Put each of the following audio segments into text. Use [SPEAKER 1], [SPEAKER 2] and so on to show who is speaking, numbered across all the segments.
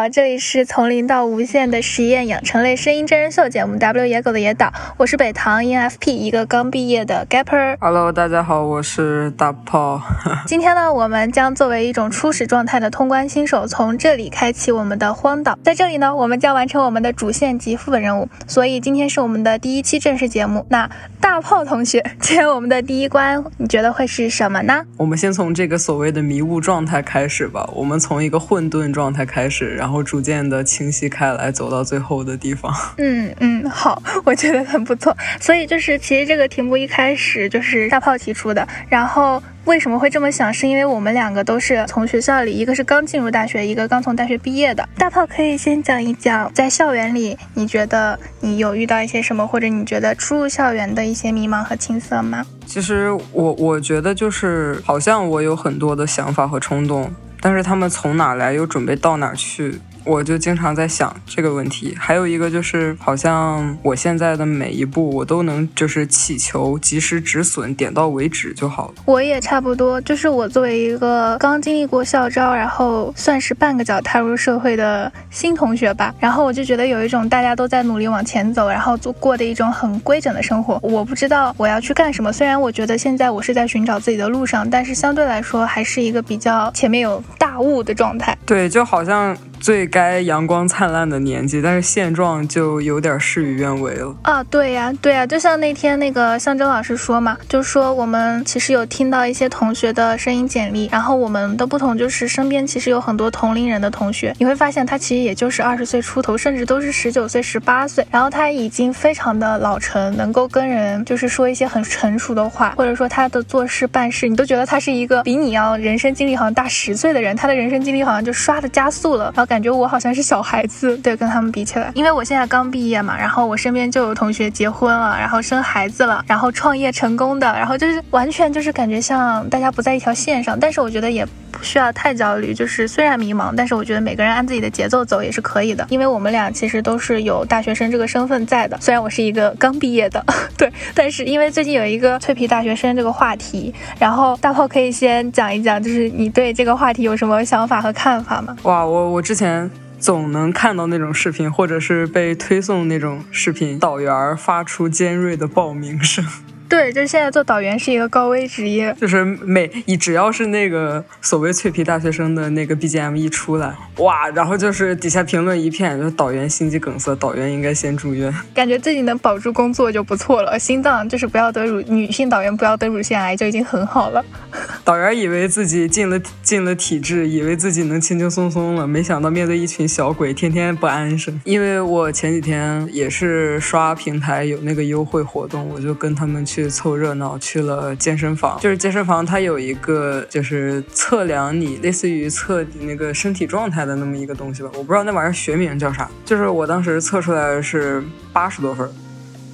[SPEAKER 1] 好，这里是从零到无限的实验养成类声音真人秀节目《W 野狗的野岛》，我是北唐 ENFP，一个刚毕业的 Gapper。
[SPEAKER 2] Hello，大家好，我是大炮。
[SPEAKER 1] 今天呢，我们将作为一种初始状态的通关新手，从这里开启我们的荒岛。在这里呢，我们将完成我们的主线及副本任务。所以今天是我们的第一期正式节目。那大炮同学，今天我们的第一关，你觉得会是什么呢？
[SPEAKER 2] 我们先从这个所谓的迷雾状态开始吧。我们从一个混沌状态开始，然后逐渐的清晰开来，走到最后的地方。
[SPEAKER 1] 嗯嗯，好，我觉得很不错。所以就是，其实这个题目一开始就是大炮提出的，然后。为什么会这么想？是因为我们两个都是从学校里，一个是刚进入大学，一个刚从大学毕业的。大炮可以先讲一讲，在校园里，你觉得你有遇到一些什么，或者你觉得初入校园的一些迷茫和青涩吗？
[SPEAKER 2] 其实我我觉得就是，好像我有很多的想法和冲动，但是他们从哪来，又准备到哪去？我就经常在想这个问题，还有一个就是，好像我现在的每一步，我都能就是祈求及时止损，点到为止就好了。
[SPEAKER 1] 我也差不多，就是我作为一个刚经历过校招，然后算是半个脚踏入社会的新同学吧，然后我就觉得有一种大家都在努力往前走，然后就过的一种很规整的生活。我不知道我要去干什么，虽然我觉得现在我是在寻找自己的路上，但是相对来说还是一个比较前面有大雾的状态。
[SPEAKER 2] 对，就好像。最该阳光灿烂的年纪，但是现状就有点事与愿违了
[SPEAKER 1] 啊！对呀，对呀，就像那天那个向征老师说嘛，就说我们其实有听到一些同学的声音简历，然后我们的不同就是身边其实有很多同龄人的同学，你会发现他其实也就是二十岁出头，甚至都是十九岁、十八岁，然后他已经非常的老成，能够跟人就是说一些很成熟的话，或者说他的做事办事，你都觉得他是一个比你要人生经历好像大十岁的人，他的人生经历好像就刷的加速了，然后。感觉我好像是小孩子，对，跟他们比起来，因为我现在刚毕业嘛，然后我身边就有同学结婚了，然后生孩子了，然后创业成功的，然后就是完全就是感觉像大家不在一条线上，但是我觉得也不需要太焦虑，就是虽然迷茫，但是我觉得每个人按自己的节奏走也是可以的，因为我们俩其实都是有大学生这个身份在的，虽然我是一个刚毕业的，对，但是因为最近有一个脆皮大学生这个话题，然后大炮可以先讲一讲，就是你对这个话题有什么想法和看法吗？
[SPEAKER 2] 哇，我我之前。总能看到那种视频，或者是被推送那种视频，导员发出尖锐的报名声。
[SPEAKER 1] 对，就是现在做导员是一个高危职业，
[SPEAKER 2] 就是每一只要是那个所谓脆皮大学生的那个 BGM 一出来，哇，然后就是底下评论一片，就是导员心肌梗塞，导员应该先住院。
[SPEAKER 1] 感觉自己能保住工作就不错了，心脏就是不要得乳，女性导员不要得乳腺癌就已经很好了。
[SPEAKER 2] 导员以为自己进了进了体制，以为自己能轻轻松松了，没想到面对一群小鬼，天天不安生。因为我前几天也是刷平台有那个优惠活动，我就跟他们去。去凑热闹去了健身房，就是健身房它有一个就是测量你类似于测你那个身体状态的那么一个东西吧，我不知道那玩意儿学名叫啥，就是我当时测出来是八十多分，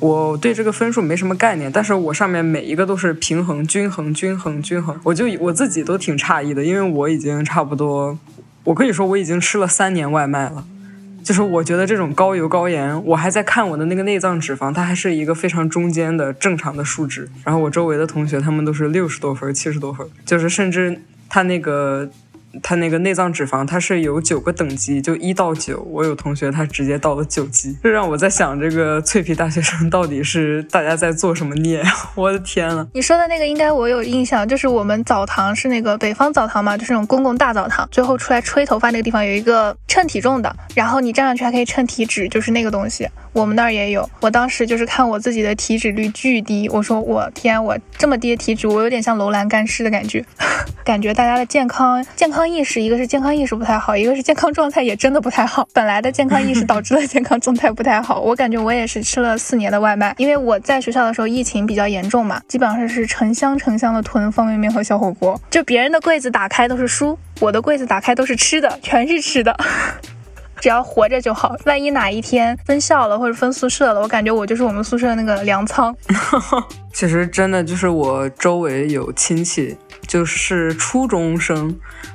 [SPEAKER 2] 我对这个分数没什么概念，但是我上面每一个都是平衡、均衡、均衡、均衡，我就我自己都挺诧异的，因为我已经差不多，我可以说我已经吃了三年外卖了。就是我觉得这种高油高盐，我还在看我的那个内脏脂肪，它还是一个非常中间的正常的数值。然后我周围的同学他们都是六十多分、七十多分，就是甚至他那个。它那个内脏脂肪，它是有九个等级，就一到九。我有同学他直接到了九级，这让我在想，这个脆皮大学生到底是大家在做什么孽呀？我的天呐！
[SPEAKER 1] 你说的那个应该我有印象，就是我们澡堂是那个北方澡堂嘛，就是那种公共大澡堂，最后出来吹头发那个地方有一个称体重的，然后你站上去还可以称体脂，就是那个东西。我们那儿也有，我当时就是看我自己的体脂率巨低，我说我天，我这么低的体脂，我有点像楼兰干尸的感觉，感觉大家的健康健康意识，一个是健康意识不太好，一个是健康状态也真的不太好。本来的健康意识导致了健康状态不太好，我感觉我也是吃了四年的外卖，因为我在学校的时候疫情比较严重嘛，基本上是成箱成箱的囤方便面和小火锅，就别人的柜子打开都是书，我的柜子打开都是吃的，全是吃的。只要活着就好，万一哪一天分校了或者分宿舍了，我感觉我就是我们宿舍那个粮仓。
[SPEAKER 2] 其实真的就是我周围有亲戚，就是初中生，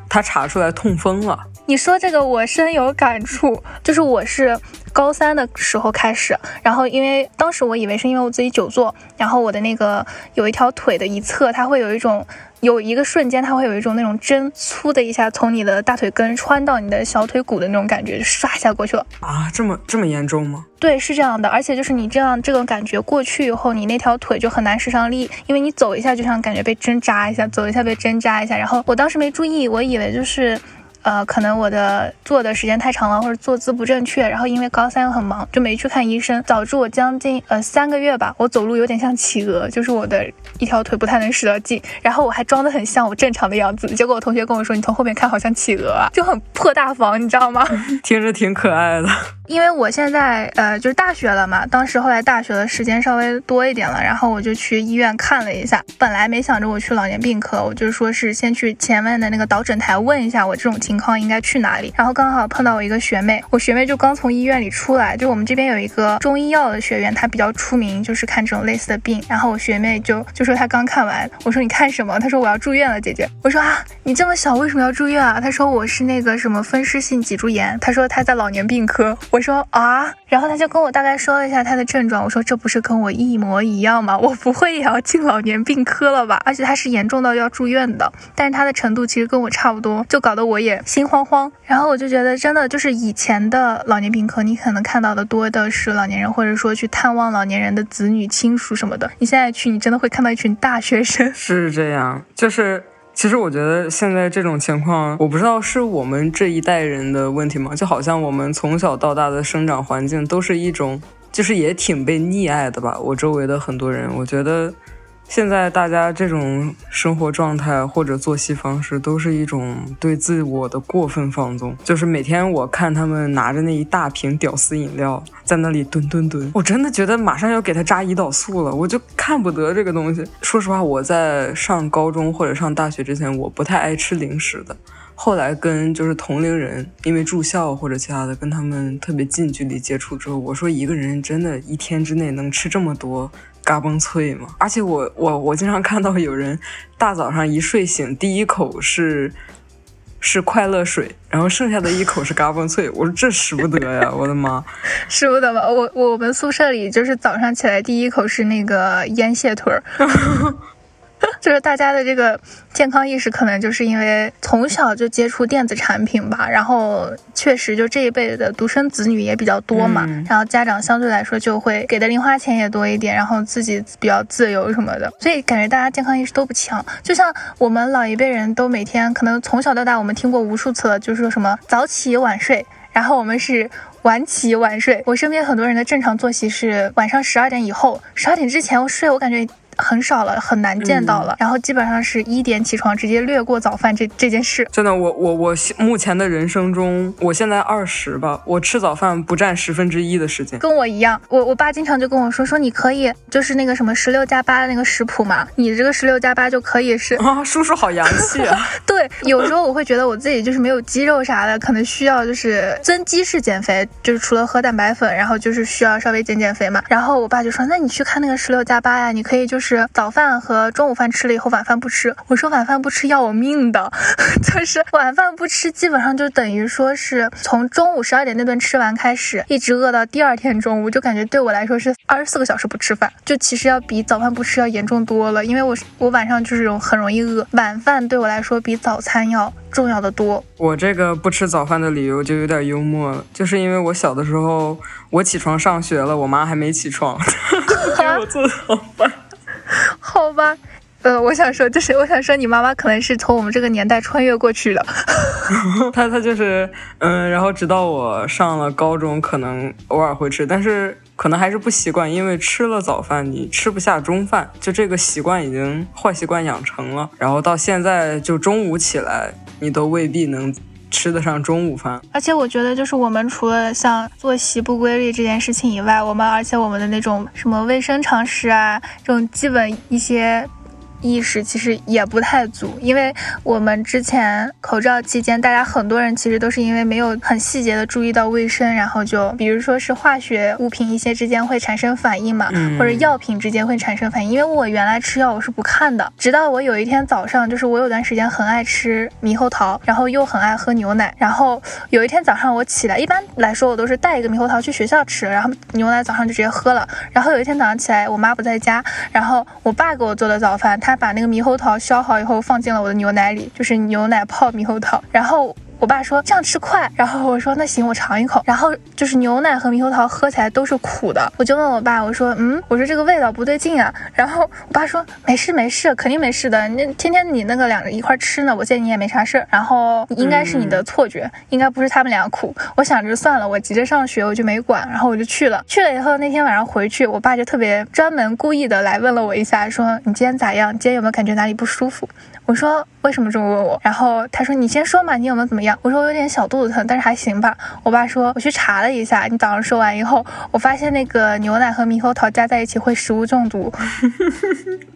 [SPEAKER 2] 他查出来痛风了。
[SPEAKER 1] 你说这个我深有感触，就是我是高三的时候开始，然后因为当时我以为是因为我自己久坐，然后我的那个有一条腿的一侧，它会有一种。有一个瞬间，它会有一种那种针粗的一下从你的大腿根穿到你的小腿骨的那种感觉，唰一下过去了
[SPEAKER 2] 啊！这么这么严重吗？
[SPEAKER 1] 对，是这样的，而且就是你这样这种感觉过去以后，你那条腿就很难使上力，因为你走一下就像感觉被针扎一下，走一下被针扎一下。然后我当时没注意，我以为就是。呃，可能我的坐的时间太长了，或者坐姿不正确，然后因为高三又很忙，就没去看医生，导致我将近呃三个月吧，我走路有点像企鹅，就是我的一条腿不太能使到劲，然后我还装得很像我正常的样子，结果我同学跟我说，你从后面看好像企鹅啊，就很破大防，你知道吗？
[SPEAKER 2] 听着挺可爱的。
[SPEAKER 1] 因为我现在呃就是大学了嘛，当时后来大学的时间稍微多一点了，然后我就去医院看了一下，本来没想着我去老年病科，我就说是先去前面的那个导诊台问一下我这种情况应该去哪里，然后刚好碰到我一个学妹，我学妹就刚从医院里出来，就我们这边有一个中医药的学院，它比较出名，就是看这种类似的病，然后我学妹就就说她刚看完，我说你看什么？她说我要住院了，姐姐，我说啊你这么小为什么要住院啊？她说我是那个什么风湿性脊柱炎，她说她在老年病科，我说啊。然后他就跟我大概说了一下他的症状，我说这不是跟我一模一样吗？我不会也要进老年病科了吧？而且他是严重到要住院的，但是他的程度其实跟我差不多，就搞得我也心慌慌。然后我就觉得真的就是以前的老年病科，你可能看到的多的是老年人，或者说去探望老年人的子女亲属什么的。你现在去，你真的会看到一群大学生。
[SPEAKER 2] 是这样，就是。其实我觉得现在这种情况，我不知道是我们这一代人的问题吗？就好像我们从小到大的生长环境都是一种，就是也挺被溺爱的吧。我周围的很多人，我觉得。现在大家这种生活状态或者作息方式，都是一种对自我的过分放纵。就是每天我看他们拿着那一大瓶屌丝饮料在那里蹲蹲蹲，我真的觉得马上要给他扎胰岛素了。我就看不得这个东西。说实话，我在上高中或者上大学之前，我不太爱吃零食的。后来跟就是同龄人，因为住校或者其他的，跟他们特别近距离接触之后，我说一个人真的一天之内能吃这么多。嘎嘣脆嘛，而且我我我经常看到有人大早上一睡醒，第一口是是快乐水，然后剩下的一口是嘎嘣脆。我说这使不得呀，我的妈，
[SPEAKER 1] 使不得吧？我我们宿舍里就是早上起来第一口是那个腌蟹腿儿。就是大家的这个健康意识，可能就是因为从小就接触电子产品吧，然后确实就这一辈的独生子女也比较多嘛，然后家长相对来说就会给的零花钱也多一点，然后自己比较自由什么的，所以感觉大家健康意识都不强。就像我们老一辈人都每天可能从小到大我们听过无数次了，就是说什么早起晚睡，然后我们是晚起晚睡。我身边很多人的正常作息是晚上十二点以后，十二点之前我睡，我感觉。很少了，很难见到了。然后基本上是一点起床，直接略过早饭这这件事。
[SPEAKER 2] 真的，我我我目前的人生中，我现在二十吧，我吃早饭不占十分之一的时间。
[SPEAKER 1] 跟我一样，我我爸经常就跟我说说，你可以就是那个什么十六加八的那个食谱嘛，你这个十六加八就可以是
[SPEAKER 2] 啊，叔叔好洋气啊。
[SPEAKER 1] 对，有时候我会觉得我自己就是没有肌肉啥的，可能需要就是增肌式减肥，就是除了喝蛋白粉，然后就是需要稍微减减肥嘛。然后我爸就说，那你去看那个十六加八呀，你可以就是。是早饭和中午饭吃了以后，晚饭不吃。我说晚饭不吃要我命的，就是晚饭不吃，基本上就等于说是从中午十二点那顿吃完开始，一直饿到第二天中午，就感觉对我来说是二十四个小时不吃饭，就其实要比早饭不吃要严重多了。因为我我晚上就是很容易饿，晚饭对我来说比早餐要重要的多。
[SPEAKER 2] 我这个不吃早饭的理由就有点幽默了，就是因为我小的时候我起床上学了，我妈还没起床，给我做早饭。
[SPEAKER 1] 好吧，呃，我想说，就是我想说，你妈妈可能是从我们这个年代穿越过去的。
[SPEAKER 2] 她她就是，嗯，然后直到我上了高中，可能偶尔会吃，但是可能还是不习惯，因为吃了早饭你吃不下中饭，就这个习惯已经坏习惯养成了。然后到现在，就中午起来，你都未必能。吃得上中午饭，
[SPEAKER 1] 而且我觉得，就是我们除了像作息不规律这件事情以外，我们而且我们的那种什么卫生常识啊，这种基本一些意识其实也不太足，因为我们之前口罩期间，大家很多人其实都是因为没有很细节的注意到卫生，然后就比如说是化学物品一些之间会产生反应嘛，或者药品之间会产生反应。因为我原来吃药我是不看的，直到我有一天早上，就是我有段时间很爱吃猕猴桃，然后又很爱喝牛奶，然后有一天早上我起来，一般来说我都是带一个猕猴桃去学校吃，然后牛奶早上就直接喝了。然后有一天早上起来，我妈不在家，然后我爸给我做的早饭，他把那个猕猴桃削好以后放进了我的牛奶里，就是牛奶泡猕猴桃，然后。我爸说这样吃快，然后我说那行，我尝一口。然后就是牛奶和猕猴桃喝起来都是苦的，我就问我爸，我说嗯，我说这个味道不对劲啊。然后我爸说没事没事，肯定没事的。那天天你那个两个一块吃呢，我见你也没啥事儿。然后应该是你的错觉，应该不是他们俩苦。我想着算了，我急着上学，我就没管。然后我就去了，去了以后那天晚上回去，我爸就特别专门故意的来问了我一下，说你今天咋样？今天有没有感觉哪里不舒服？我说为什么这么问我？然后他说你先说嘛，你有没有怎么样？我说我有点小肚子疼，但是还行吧。我爸说我去查了一下，你早上说完以后，我发现那个牛奶和猕猴桃加在一起会食物中毒。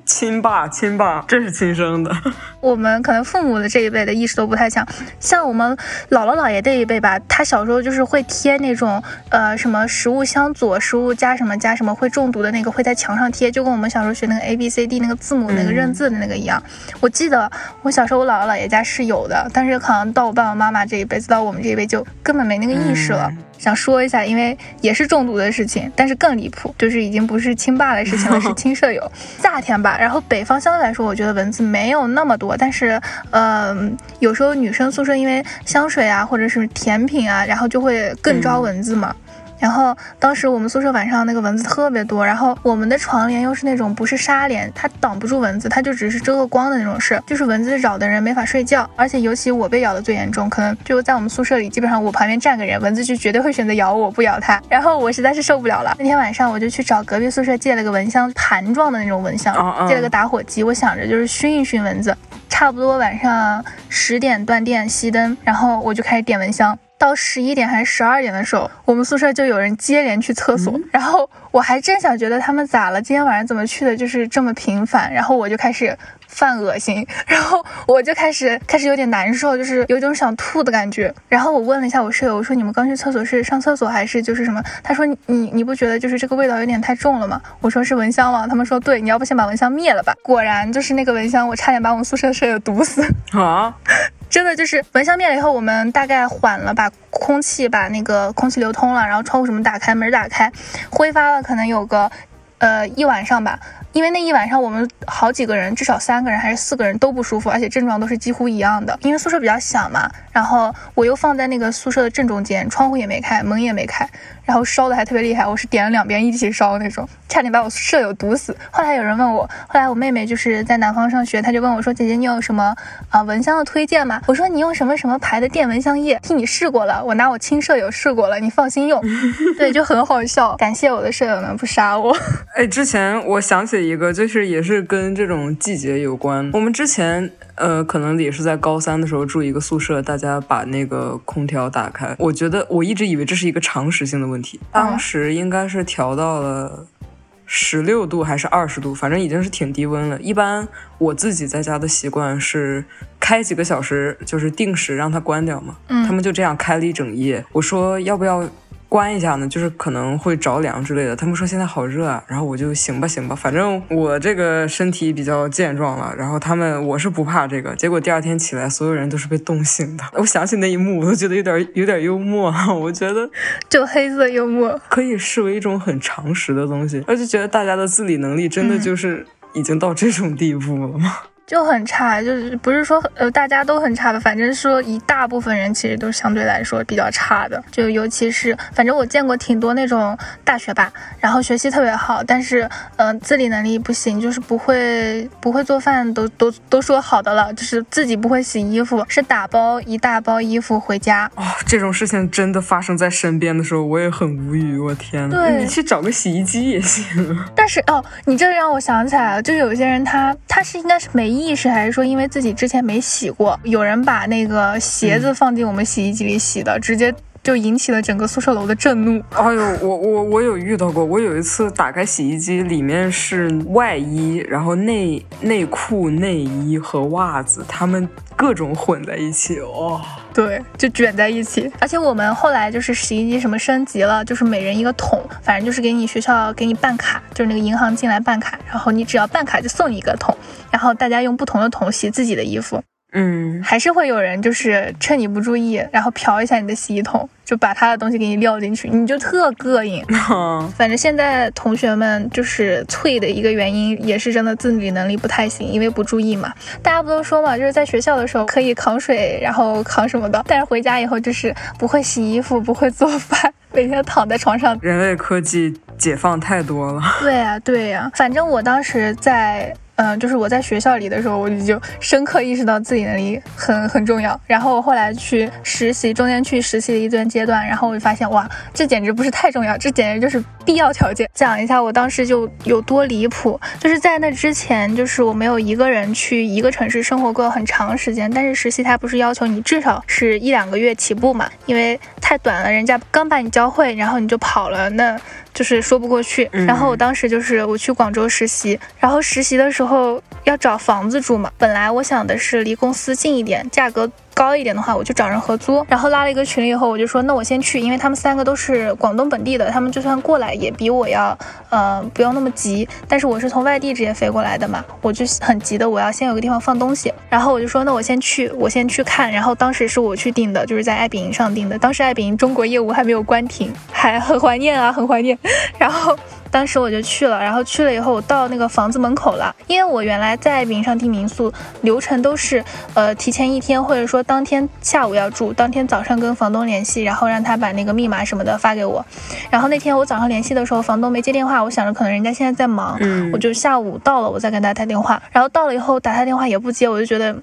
[SPEAKER 2] 亲爸，亲爸，这是亲生的。
[SPEAKER 1] 我们可能父母的这一辈的意识都不太强，像我们姥姥姥爷这一辈吧，他小时候就是会贴那种呃什么食物相左，食物加什么加什么会中毒的那个，会在墙上贴，就跟我们小时候学那个 A B C D 那个字母那个认字的那个一样。我记得我小时候我姥姥姥爷家是有的，但是可能到我爸爸妈妈这一辈，到我们这一辈就根本没那个意识了。想说一下，因为也是中毒的事情，但是更离谱，就是已经不是亲爸的事情了，是亲舍友。夏天吧，然后北方相对来说，我觉得蚊子没有那么多，但是，呃，有时候女生宿舍因为香水啊，或者是甜品啊，然后就会更招蚊子嘛。然后当时我们宿舍晚上那个蚊子特别多，然后我们的床帘又是那种不是纱帘，它挡不住蚊子，它就只是遮个光的那种事，就是蚊子扰的人没法睡觉。而且尤其我被咬的最严重，可能就在我们宿舍里，基本上我旁边站个人，蚊子就绝对会选择咬我，不咬它。然后我实在是受不了了，那天晚上我就去找隔壁宿舍借了个蚊香盘状的那种蚊香，借了个打火机，我想着就是熏一熏蚊子。差不多晚上十点断电熄灯，然后我就开始点蚊香。到十一点还是十二点的时候，我们宿舍就有人接连去厕所，然后我还真想觉得他们咋了，今天晚上怎么去的就是这么频繁，然后我就开始犯恶心，然后我就开始开始有点难受，就是有一种想吐的感觉。然后我问了一下我舍友，我说你们刚去厕所是上厕所还是就是什么？他说你你不觉得就是这个味道有点太重了吗？我说是蚊香吗？他们说对，你要不先把蚊香灭了吧？果然就是那个蚊香，我差点把我们宿舍舍友毒死啊。真的就是蚊香灭了以后，我们大概缓了，把空气把那个空气流通了，然后窗户什么打开，门打开，挥发了可能有个，呃一晚上吧。因为那一晚上我们好几个人，至少三个人还是四个人都不舒服，而且症状都是几乎一样的。因为宿舍比较小嘛，然后我又放在那个宿舍的正中间，窗户也没开，门也没开，然后烧的还特别厉害，我是点了两边一起烧那种，差点把我舍友毒死。后来有人问我，后来我妹妹就是在南方上学，她就问我说：“姐姐，你有什么啊蚊香的推荐吗？”我说：“你用什么什么牌的电蚊香液？替你试过了，我拿我亲舍友试过了，你放心用。”对，就很好笑。感谢我的舍友们不杀我。
[SPEAKER 2] 哎，之前我想起。一个就是也是跟这种季节有关。我们之前呃，可能也是在高三的时候住一个宿舍，大家把那个空调打开。我觉得我一直以为这是一个常识性的问题，当时应该是调到了十六度还是二十度，反正已经是挺低温了。一般我自己在家的习惯是开几个小时，就是定时让它关掉嘛。嗯，他们就这样开了一整夜。我说要不要？关一下呢，就是可能会着凉之类的。他们说现在好热啊，然后我就行吧行吧，反正我这个身体比较健壮了。然后他们我是不怕这个。结果第二天起来，所有人都是被冻醒的。我想起那一幕，我都觉得有点 有点幽默。我觉得
[SPEAKER 1] 就黑色幽默
[SPEAKER 2] 可以视为一种很常识的东西，而且觉得大家的自理能力真的就是已经到这种地步了吗？
[SPEAKER 1] 就很差，就是不是说呃大家都很差吧，反正说一大部分人其实都相对来说比较差的，就尤其是反正我见过挺多那种大学霸，然后学习特别好，但是嗯自理能力不行，就是不会不会做饭都都都说好的了，就是自己不会洗衣服，是打包一大包衣服回家
[SPEAKER 2] 哦。这种事情真的发生在身边的时候，我也很无语，我天呐，你去找个洗衣机也行。
[SPEAKER 1] 但是哦，你这让我想起来了，就是有些人他他是应该是没。意识还是说，因为自己之前没洗过，有人把那个鞋子放进我们洗衣机里洗的，直接就引起了整个宿舍楼的震怒。
[SPEAKER 2] 哎呦，我我我有遇到过，我有一次打开洗衣机，里面是外衣，然后内内裤、内衣和袜子，他们各种混在一起，哦。
[SPEAKER 1] 对，就卷在一起。而且我们后来就是洗衣机什么升级了，就是每人一个桶，反正就是给你学校给你办卡，就是那个银行进来办卡，然后你只要办卡就送你一个桶，然后大家用不同的桶洗自己的衣服。
[SPEAKER 2] 嗯，
[SPEAKER 1] 还是会有人就是趁你不注意，然后瞟一下你的洗衣桶，就把他的东西给你撂进去，你就特膈应。反正现在同学们就是脆的一个原因，也是真的自理能力不太行，因为不注意嘛。大家不都说嘛，就是在学校的时候可以扛水，然后扛什么的，但是回家以后就是不会洗衣服，不会做饭，每天躺在床上。
[SPEAKER 2] 人类科技解放太多了。
[SPEAKER 1] 对呀，对呀，反正我当时在。嗯，就是我在学校里的时候，我就深刻意识到自己能力很很重要。然后我后来去实习，中间去实习的一段阶段，然后我就发现，哇，这简直不是太重要，这简直就是必要条件。讲一下我当时就有多离谱，就是在那之前，就是我没有一个人去一个城市生活过很长时间。但是实习它不是要求你至少是一两个月起步嘛，因为太短了，人家刚把你教会，然后你就跑了，那。就是说不过去，然后我当时就是我去广州实习，然后实习的时候要找房子住嘛，本来我想的是离公司近一点，价格。高一点的话，我就找人合租，然后拉了一个群以后，我就说那我先去，因为他们三个都是广东本地的，他们就算过来也比我要，呃，不用那么急。但是我是从外地直接飞过来的嘛，我就很急的，我要先有个地方放东西。然后我就说那我先去，我先去看。然后当时是我去订的，就是在爱彼迎上订的，当时爱彼迎中国业务还没有关停，还很怀念啊，很怀念。然后。当时我就去了，然后去了以后，我到那个房子门口了。因为我原来在名上订民宿，流程都是，呃，提前一天或者说当天下午要住，当天早上跟房东联系，然后让他把那个密码什么的发给我。然后那天我早上联系的时候，房东没接电话，我想着可能人家现在在忙，我就下午到了，我再跟他打电话。然后到了以后打他电话也不接，我就觉得。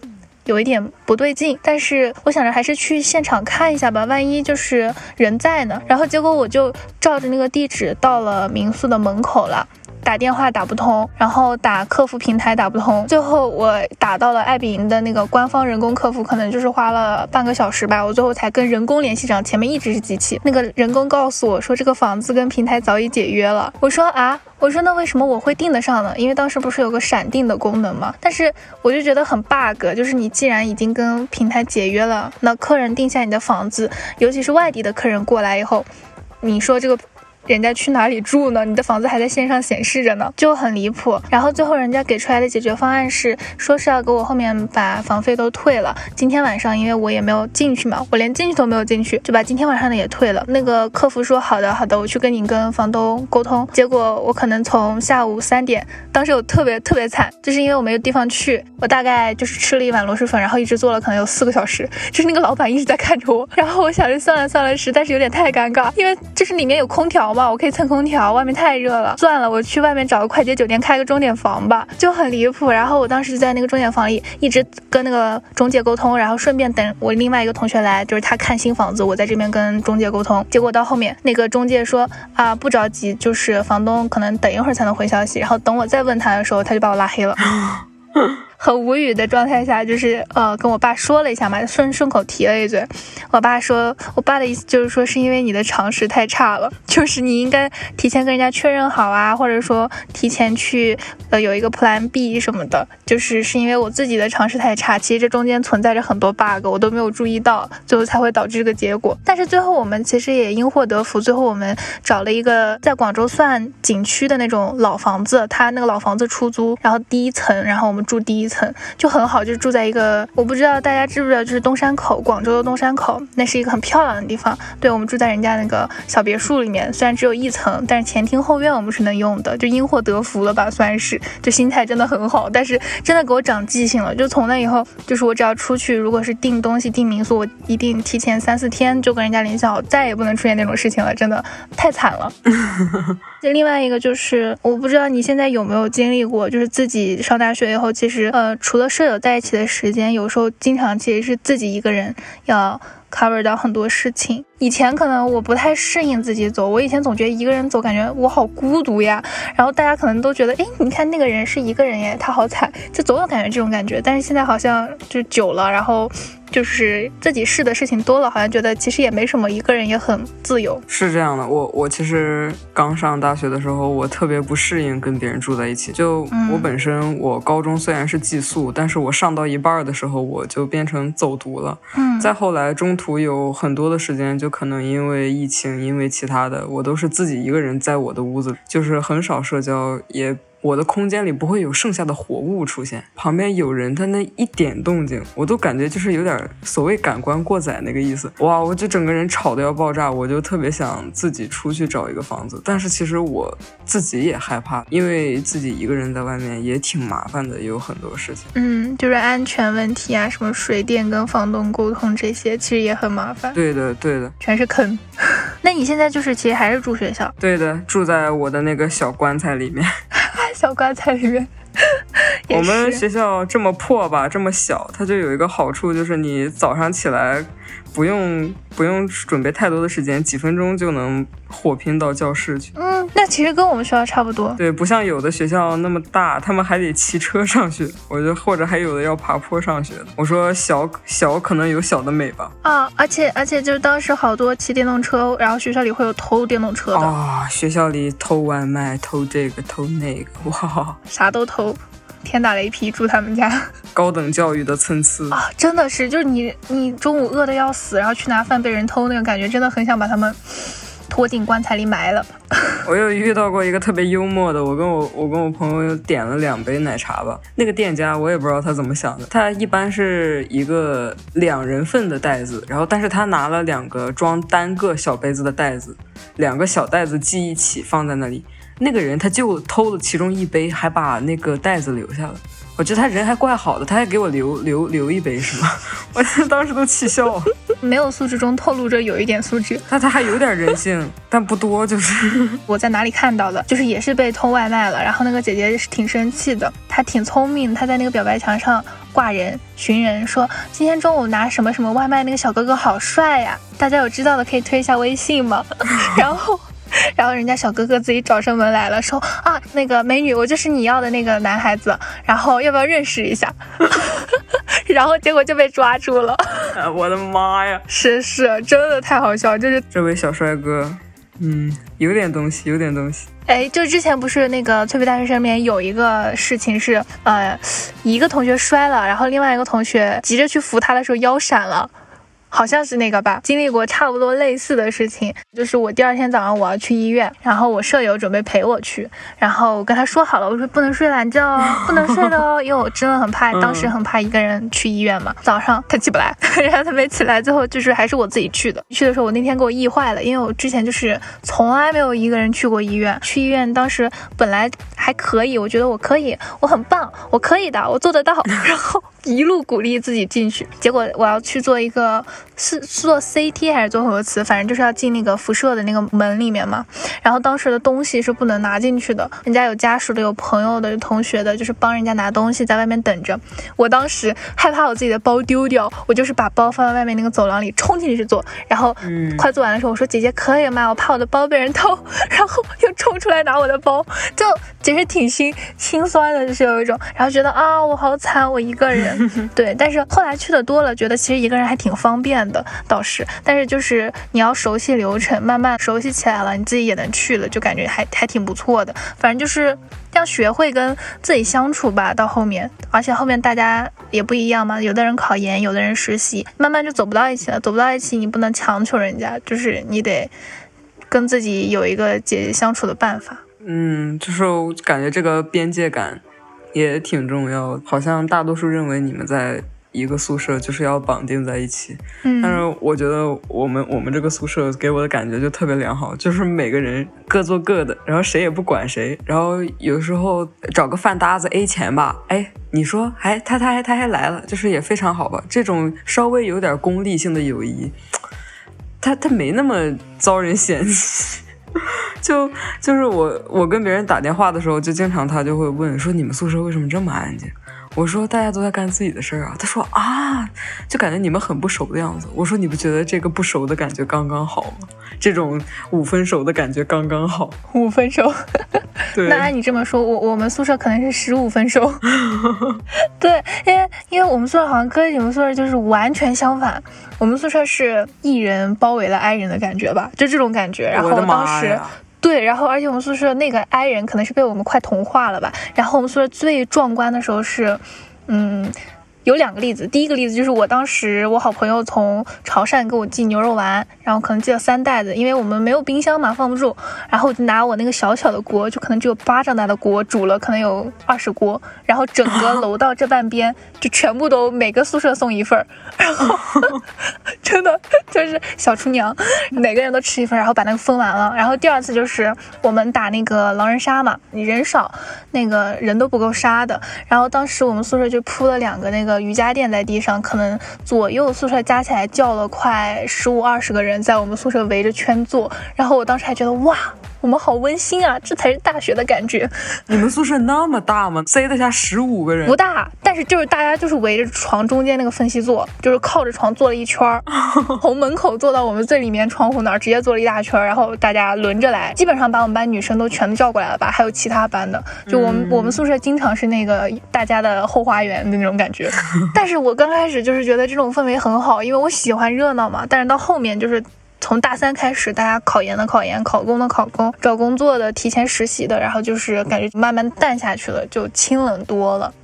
[SPEAKER 1] 有一点不对劲，但是我想着还是去现场看一下吧，万一就是人在呢。然后结果我就照着那个地址到了民宿的门口了。打电话打不通，然后打客服平台打不通，最后我打到了爱彼迎的那个官方人工客服，可能就是花了半个小时吧，我最后才跟人工联系上，前面一直是机器。那个人工告诉我说这个房子跟平台早已解约了。我说啊，我说那为什么我会订得上呢？因为当时不是有个闪订的功能吗？但是我就觉得很 bug，就是你既然已经跟平台解约了，那客人定下你的房子，尤其是外地的客人过来以后，你说这个。人家去哪里住呢？你的房子还在线上显示着呢，就很离谱。然后最后人家给出来的解决方案是，说是要给我后面把房费都退了。今天晚上因为我也没有进去嘛，我连进去都没有进去，就把今天晚上的也退了。那个客服说好的好的，我去跟你跟房东沟通。结果我可能从下午三点，当时我特别特别惨，就是因为我没有地方去，我大概就是吃了一碗螺蛳粉，然后一直坐了可能有四个小时，就是那个老板一直在看着我。然后我想着算了算了，实在是有点太尴尬，因为就是里面有空调。我可以蹭空调，外面太热了。算了，我去外面找个快捷酒店开个钟点房吧，就很离谱。然后我当时在那个钟点房里一直跟那个中介沟通，然后顺便等我另外一个同学来，就是他看新房子，我在这边跟中介沟通。结果到后面那个中介说啊不着急，就是房东可能等一会儿才能回消息。然后等我再问他的时候，他就把我拉黑了。很无语的状态下，就是呃跟我爸说了一下嘛，顺顺口提了一嘴。我爸说，我爸的意思就是说，是因为你的常识太差了，就是你应该提前跟人家确认好啊，或者说提前去呃有一个 Plan B 什么的。就是是因为我自己的常识太差，其实这中间存在着很多 bug，我都没有注意到，最后才会导致这个结果。但是最后我们其实也因祸得福，最后我们找了一个在广州算景区的那种老房子，他那个老房子出租，然后第一层，然后我们住第一。层就很好，就是住在一个我不知道大家知不知道，就是东山口，广州的东山口，那是一个很漂亮的地方。对我们住在人家那个小别墅里面，虽然只有一层，但是前厅后院我们是能用的，就因祸得福了吧，算是。就心态真的很好，但是真的给我长记性了。就从那以后，就是我只要出去，如果是订东西、订民宿，我一定提前三四天就跟人家联系好，再也不能出现那种事情了，真的太惨了。另外一个就是，我不知道你现在有没有经历过，就是自己上大学以后，其实呃，除了舍友在一起的时间，有时候经常其实是自己一个人要 cover 到很多事情。以前可能我不太适应自己走，我以前总觉得一个人走，感觉我好孤独呀。然后大家可能都觉得，哎，你看那个人是一个人耶，他好惨，就总有感觉这种感觉。但是现在好像就久了，然后。就是自己试的事情多了，好像觉得其实也没什么，一个人也很自由。
[SPEAKER 2] 是这样的，我我其实刚上大学的时候，我特别不适应跟别人住在一起。就我本身，我高中虽然是寄宿，但是我上到一半的时候，我就变成走读了。嗯。再后来，中途有很多的时间，就可能因为疫情，因为其他的，我都是自己一个人在我的屋子，就是很少社交，也。我的空间里不会有剩下的活物出现，旁边有人，他那一点动静，我都感觉就是有点所谓感官过载那个意思。哇，我就整个人吵得要爆炸，我就特别想自己出去找一个房子。但是其实我自己也害怕，因为自己一个人在外面也挺麻烦的，有很多事情。
[SPEAKER 1] 嗯，就是安全问题啊，什么水电跟房东沟通这些，其实也很麻烦。
[SPEAKER 2] 对的，对的，
[SPEAKER 1] 全是坑。那你现在就是其实还是住学校？
[SPEAKER 2] 对的，住在我的那个小棺材里面。
[SPEAKER 1] 小棺材里面，
[SPEAKER 2] 我们学校这么破吧，这么小，它就有一个好处，就是你早上起来。不用不用准备太多的时间，几分钟就能火拼到教室去。
[SPEAKER 1] 嗯，那其实跟我们学校差不多。
[SPEAKER 2] 对，不像有的学校那么大，他们还得骑车上学。我觉得或者还有的要爬坡上学的。我说小小可能有小的美吧。
[SPEAKER 1] 啊，而且而且就是当时好多骑电动车，然后学校里会有偷电动车的。
[SPEAKER 2] 啊，学校里偷外卖，偷这个偷那个，哇，
[SPEAKER 1] 啥都偷。天打雷劈，住他们家，
[SPEAKER 2] 高等教育的参差
[SPEAKER 1] 啊！真的是，就是你，你中午饿的要死，然后去拿饭被人偷，那个感觉真的很想把他们拖进棺材里埋了。
[SPEAKER 2] 我又遇到过一个特别幽默的，我跟我我跟我朋友点了两杯奶茶吧，那个店家我也不知道他怎么想的，他一般是一个两人份的袋子，然后但是他拿了两个装单个小杯子的袋子，两个小袋子系一起放在那里。那个人他就偷了其中一杯，还把那个袋子留下了。我觉得他人还怪好的，他还给我留留留一杯，是吗？我当时都气笑了。
[SPEAKER 1] 没有素质中透露着有一点素质，
[SPEAKER 2] 那他还有点人性，但不多。就是
[SPEAKER 1] 我在哪里看到的，就是也是被偷外卖了，然后那个姐姐是挺生气的，她挺聪明，她在那个表白墙上挂人寻人，说今天中午拿什么什么外卖那个小哥哥好帅呀，大家有知道的可以推一下微信吗？然后。然后人家小哥哥自己找上门来了，说啊，那个美女，我就是你要的那个男孩子，然后要不要认识一下？然后结果就被抓住了。
[SPEAKER 2] 我的妈呀！
[SPEAKER 1] 是是，真的太好笑，就是
[SPEAKER 2] 这位小帅哥，嗯，有点东西，有点东西。
[SPEAKER 1] 哎，就之前不是那个翠皮大学生里面有一个事情是，呃，一个同学摔了，然后另外一个同学急着去扶他的时候腰闪了。好像是那个吧，经历过差不多类似的事情，就是我第二天早上我要去医院，然后我舍友准备陪我去，然后我跟他说好了，我说不能睡懒觉，不能睡的哦，因为我真的很怕，当时很怕一个人去医院嘛。早上他起不来，然后他没起来，最后就是还是我自己去的。去的时候我那天给我意坏了，因为我之前就是从来没有一个人去过医院，去医院当时本来还可以，我觉得我可以，我很棒，我可以的，我做得到，然后一路鼓励自己进去，结果我要去做一个。是做 CT 还是做核磁？反正就是要进那个辐射的那个门里面嘛。然后当时的东西是不能拿进去的，人家有家属的、有朋友的、有同学的，就是帮人家拿东西，在外面等着。我当时害怕我自己的包丢掉，我就是把包放在外面那个走廊里，冲进去做。然后快做完的时候，我说姐姐可以吗？我怕我的包被人偷。然后又冲出来拿我的包，就其实挺心心酸的，就是有一种，然后觉得啊，我好惨，我一个人。对，但是后来去的多了，觉得其实一个人还挺方便。变的倒是，但是就是你要熟悉流程，慢慢熟悉起来了，你自己也能去了，就感觉还还挺不错的。反正就是要学会跟自己相处吧，到后面，而且后面大家也不一样嘛，有的人考研，有的人实习，慢慢就走不到一起了。走不到一起，你不能强求人家，就是你得跟自己有一个解决相处的办法。
[SPEAKER 2] 嗯，就是感觉这个边界感也挺重要，好像大多数认为你们在。一个宿舍就是要绑定在一起，但是我觉得我们我们这个宿舍给我的感觉就特别良好，就是每个人各做各的，然后谁也不管谁，然后有时候找个饭搭子 A 钱吧，哎，你说哎他他还他还来了，就是也非常好吧。这种稍微有点功利性的友谊，他他没那么遭人嫌弃。就就是我我跟别人打电话的时候，就经常他就会问说你们宿舍为什么这么安静？我说大家都在干自己的事儿啊。他说啊，就感觉你们很不熟的样子。我说你不觉得这个不熟的感觉刚刚好吗？这种五分熟的感觉刚刚好。
[SPEAKER 1] 五分熟，
[SPEAKER 2] 对，
[SPEAKER 1] 那按你这么说，我我们宿舍可能是十五分熟。对，因为因为我们宿舍好像跟你们宿舍就是完全相反，我们宿舍是艺人包围了 I 人的感觉吧，就这种感觉。然后当时。对，然后而且我们宿舍那个 I 人可能是被我们快同化了吧。然后我们宿舍最壮观的时候是，嗯。有两个例子，第一个例子就是我当时我好朋友从潮汕给我寄牛肉丸，然后可能寄了三袋子，因为我们没有冰箱嘛，放不住，然后就拿我那个小小的锅，就可能只有巴掌大的锅，煮了可能有二十锅，然后整个楼道这半边就全部都每个宿舍送一份儿，然后 真的就是小厨娘，每个人都吃一份，然后把那个分完了。然后第二次就是我们打那个狼人杀嘛，你人少，那个人都不够杀的，然后当时我们宿舍就铺了两个那个。瑜伽垫在地上，可能左右宿舍加起来叫了快十五二十个人，在我们宿舍围着圈坐。然后我当时还觉得哇。我们好温馨啊，这才是大学的感觉。
[SPEAKER 2] 你们宿舍那么大吗？塞得下十五个人？
[SPEAKER 1] 不大，但是就是大家就是围着床中间那个分析坐，就是靠着床坐了一圈儿，从门口坐到我们最里面窗户那儿，直接坐了一大圈儿，然后大家轮着来，基本上把我们班女生都全都叫过来了吧？还有其他班的，就我们我们宿舍经常是那个大家的后花园的那种感觉。但是我刚开始就是觉得这种氛围很好，因为我喜欢热闹嘛。但是到后面就是。从大三开始，大家考研的考研，考公的考公，找工作的提前实习的，然后就是感觉慢慢淡下去了，就清冷多了。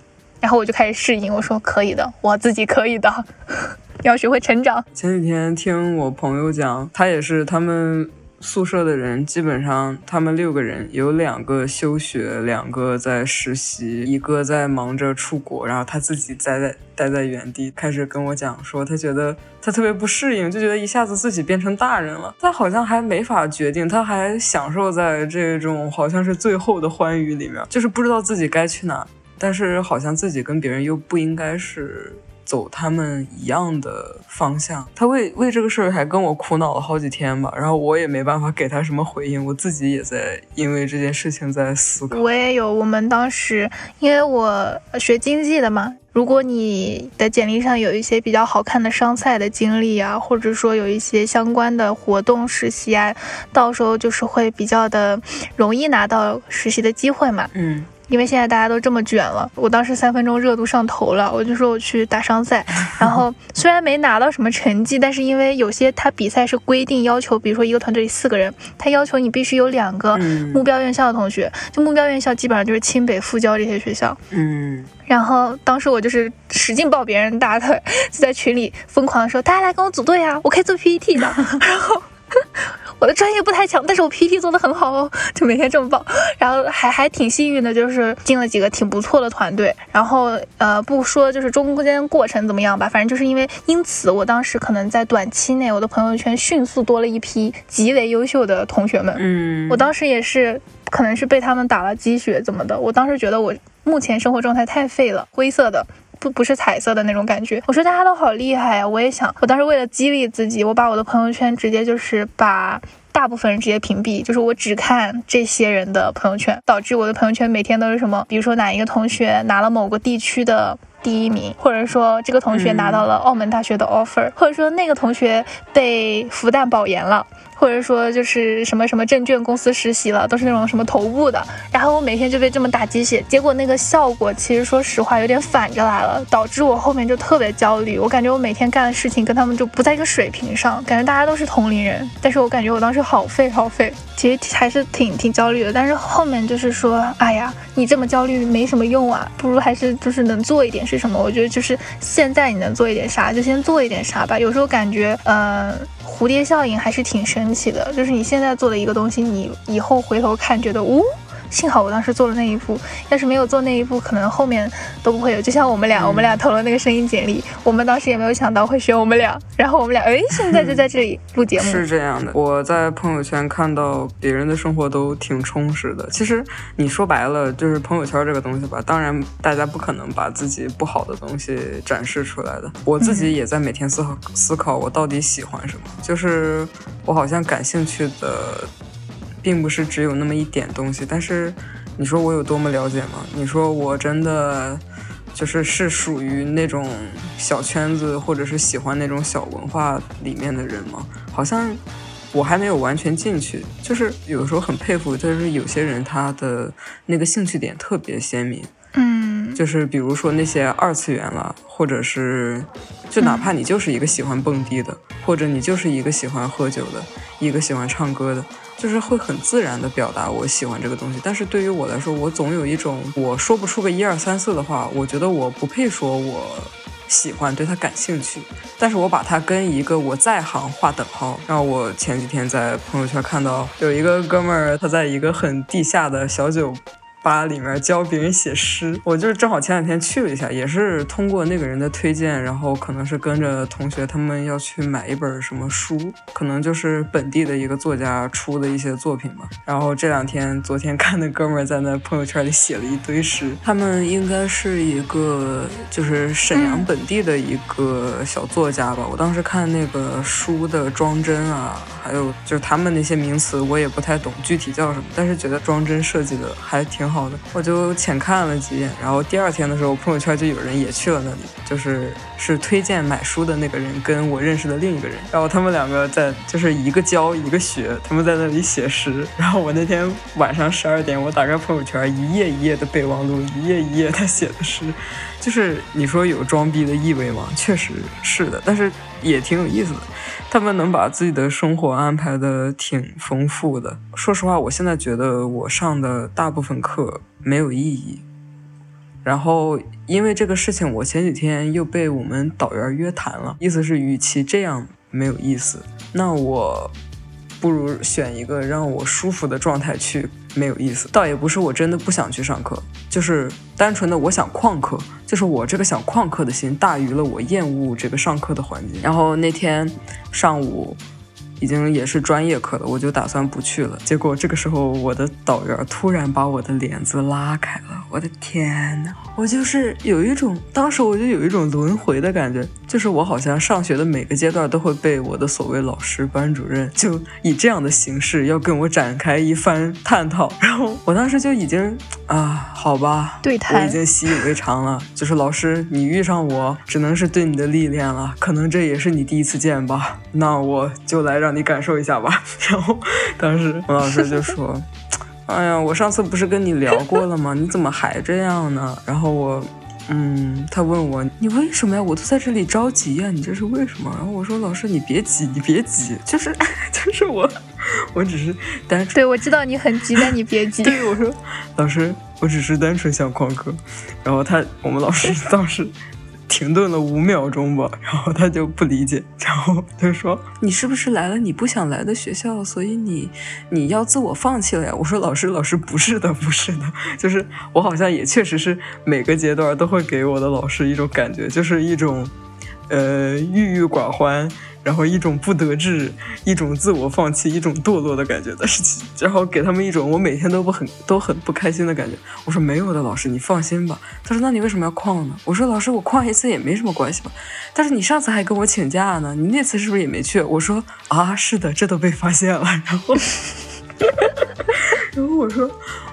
[SPEAKER 1] 然后我就开始适应，我说可以的，我自己可以的，要学会成长。
[SPEAKER 2] 前几天听我朋友讲，他也是他们。宿舍的人基本上，他们六个人有两个休学，两个在实习，一个在忙着出国，然后他自己待在待在原地，开始跟我讲说，他觉得他特别不适应，就觉得一下子自己变成大人了，他好像还没法决定，他还享受在这种好像是最后的欢愉里面，就是不知道自己该去哪，但是好像自己跟别人又不应该是。走他们一样的方向，他为为这个事儿还跟我苦恼了好几天吧，然后我也没办法给他什么回应，我自己也在因为这件事情在思考。
[SPEAKER 1] 我也有，我们当时因为我学经济的嘛，如果你的简历上有一些比较好看的商赛的经历啊，或者说有一些相关的活动实习啊，到时候就是会比较的容易拿到实习的机会嘛。
[SPEAKER 2] 嗯。
[SPEAKER 1] 因为现在大家都这么卷了，我当时三分钟热度上头了，我就说我去打商赛，然后虽然没拿到什么成绩，但是因为有些他比赛是规定要求，比如说一个团队里四个人，他要求你必须有两个目标院校的同学，就目标院校基本上就是清北、复交这些学校。
[SPEAKER 2] 嗯，
[SPEAKER 1] 然后当时我就是使劲抱别人大腿，就在群里疯狂的说，大家来跟我组队啊，我可以做 PPT 的，然后。我的专业不太强，但是我 PPT 做的很好哦，就每天这么报，然后还还挺幸运的，就是进了几个挺不错的团队。然后呃，不说就是中间过程怎么样吧，反正就是因为因此，我当时可能在短期内，我的朋友圈迅速多了一批极为优秀的同学们。
[SPEAKER 2] 嗯，
[SPEAKER 1] 我当时也是，可能是被他们打了鸡血怎么的，我当时觉得我目前生活状态太废了，灰色的。不不是彩色的那种感觉。我说大家都好厉害呀，我也想。我当时为了激励自己，我把我的朋友圈直接就是把大部分人直接屏蔽，就是我只看这些人的朋友圈，导致我的朋友圈每天都是什么，比如说哪一个同学拿了某个地区的第一名，或者说这个同学拿到了澳门大学的 offer，或者说那个同学被复旦保研了。或者说就是什么什么证券公司实习了，都是那种什么头部的，然后我每天就被这么打鸡血，结果那个效果其实说实话有点反着来了，导致我后面就特别焦虑，我感觉我每天干的事情跟他们就不在一个水平上，感觉大家都是同龄人，但是我感觉我当时好废好废，其实还是挺挺焦虑的，但是后面就是说，哎呀，你这么焦虑没什么用啊，不如还是就是能做一点是什么？我觉得就是现在你能做一点啥就先做一点啥吧，有时候感觉，嗯。蝴蝶效应还是挺神奇的，就是你现在做的一个东西，你以后回头看，觉得，呜。幸好我当时做了那一步，要是没有做那一步，可能后面都不会有。就像我们俩，我们俩投了那个声音简历，我们当时也没有想到会选我们俩，然后我们俩，哎，现在就在这里录节目。
[SPEAKER 2] 是这样的，我在朋友圈看到别人的生活都挺充实的。其实你说白了，就是朋友圈这个东西吧，当然大家不可能把自己不好的东西展示出来的。我自己也在每天思考思考，我到底喜欢什么，就是我好像感兴趣的。并不是只有那么一点东西，但是你说我有多么了解吗？你说我真的就是是属于那种小圈子或者是喜欢那种小文化里面的人吗？好像我还没有完全进去，就是有时候很佩服，就是有些人他的那个兴趣点特别鲜明。
[SPEAKER 1] 嗯，
[SPEAKER 2] 就是比如说那些二次元了，或者是，就哪怕你就是一个喜欢蹦迪的，或者你就是一个喜欢喝酒的，一个喜欢唱歌的，就是会很自然的表达我喜欢这个东西。但是对于我来说，我总有一种我说不出个一二三四的话，我觉得我不配说我喜欢，对它感兴趣。但是我把它跟一个我在行划等号。然后我前几天在朋友圈看到有一个哥们儿，他在一个很地下的小酒。吧里面教别人写诗，我就是正好前两天去了一下，也是通过那个人的推荐，然后可能是跟着同学他们要去买一本什么书，可能就是本地的一个作家出的一些作品吧。然后这两天，昨天看那哥们在那朋友圈里写了一堆诗，他们应该是一个就是沈阳本地的一个小作家吧。我当时看那个书的装帧啊，还有就是他们那些名词我也不太懂具体叫什么，但是觉得装帧设计的还挺。好好的，我就浅看了几眼，然后第二天的时候，朋友圈就有人也去了那里，就是是推荐买书的那个人跟我认识的另一个人，然后他们两个在就是一个教一个学，他们在那里写诗，然后我那天晚上十二点，我打开朋友圈，一页一页的备忘录，一页一页他写的诗，就是你说有装逼的意味吗？确实是的，但是也挺有意思的。他们能把自己的生活安排的挺丰富的。说实话，我现在觉得我上的大部分课没有意义。然后因为这个事情，我前几天又被我们导员约谈了，意思是与其这样没有意思，那我不如选一个让我舒服的状态去。没有意思，倒也不是我真的不想去上课，就是单纯的我想旷课，就是我这个想旷课的心大于了我厌恶这个上课的环境。然后那天上午。已经也是专业课了，我就打算不去了。结果这个时候，我的导员突然把我的帘子拉开了。我的天呐，我就是有一种，当时我就有一种轮回的感觉，就是我好像上学的每个阶段都会被我的所谓老师、班主任就以这样的形式要跟我展开一番探讨。然后我当时就已经啊，好吧，
[SPEAKER 1] 对谈，
[SPEAKER 2] 我已经习以为常了。就是老师，你遇上我，只能是对你的历练了，可能这也是你第一次见吧。那我就来让。让你感受一下吧。然后当时王老师就说：“哎呀，我上次不是跟你聊过了吗？你怎么还这样呢？”然后我，嗯，他问我：“你为什么呀？我都在这里着急呀，你这是为什么？”然后我说：“老师，你别急，你别急，就是 就是我，我只是单纯……
[SPEAKER 1] 对我知道你很急，但你别急。”
[SPEAKER 2] 对，我说：“老师，我只是单纯想旷课。”然后他，我们老师当时。停顿了五秒钟吧，然后他就不理解，然后他说：“你是不是来了你不想来的学校，所以你你要自我放弃了呀？”我说：“老师，老师不是的，不是的，就是我好像也确实是每个阶段都会给我的老师一种感觉，就是一种呃郁郁寡欢。”然后一种不得志，一种自我放弃，一种堕落的感觉，的事情然后给他们一种我每天都不很都很不开心的感觉。我说没有的，老师你放心吧。他说那你为什么要旷呢？我说老师我旷一次也没什么关系吧。但是你上次还跟我请假呢，你那次是不是也没去？我说啊是的，这都被发现了。然后 然后我说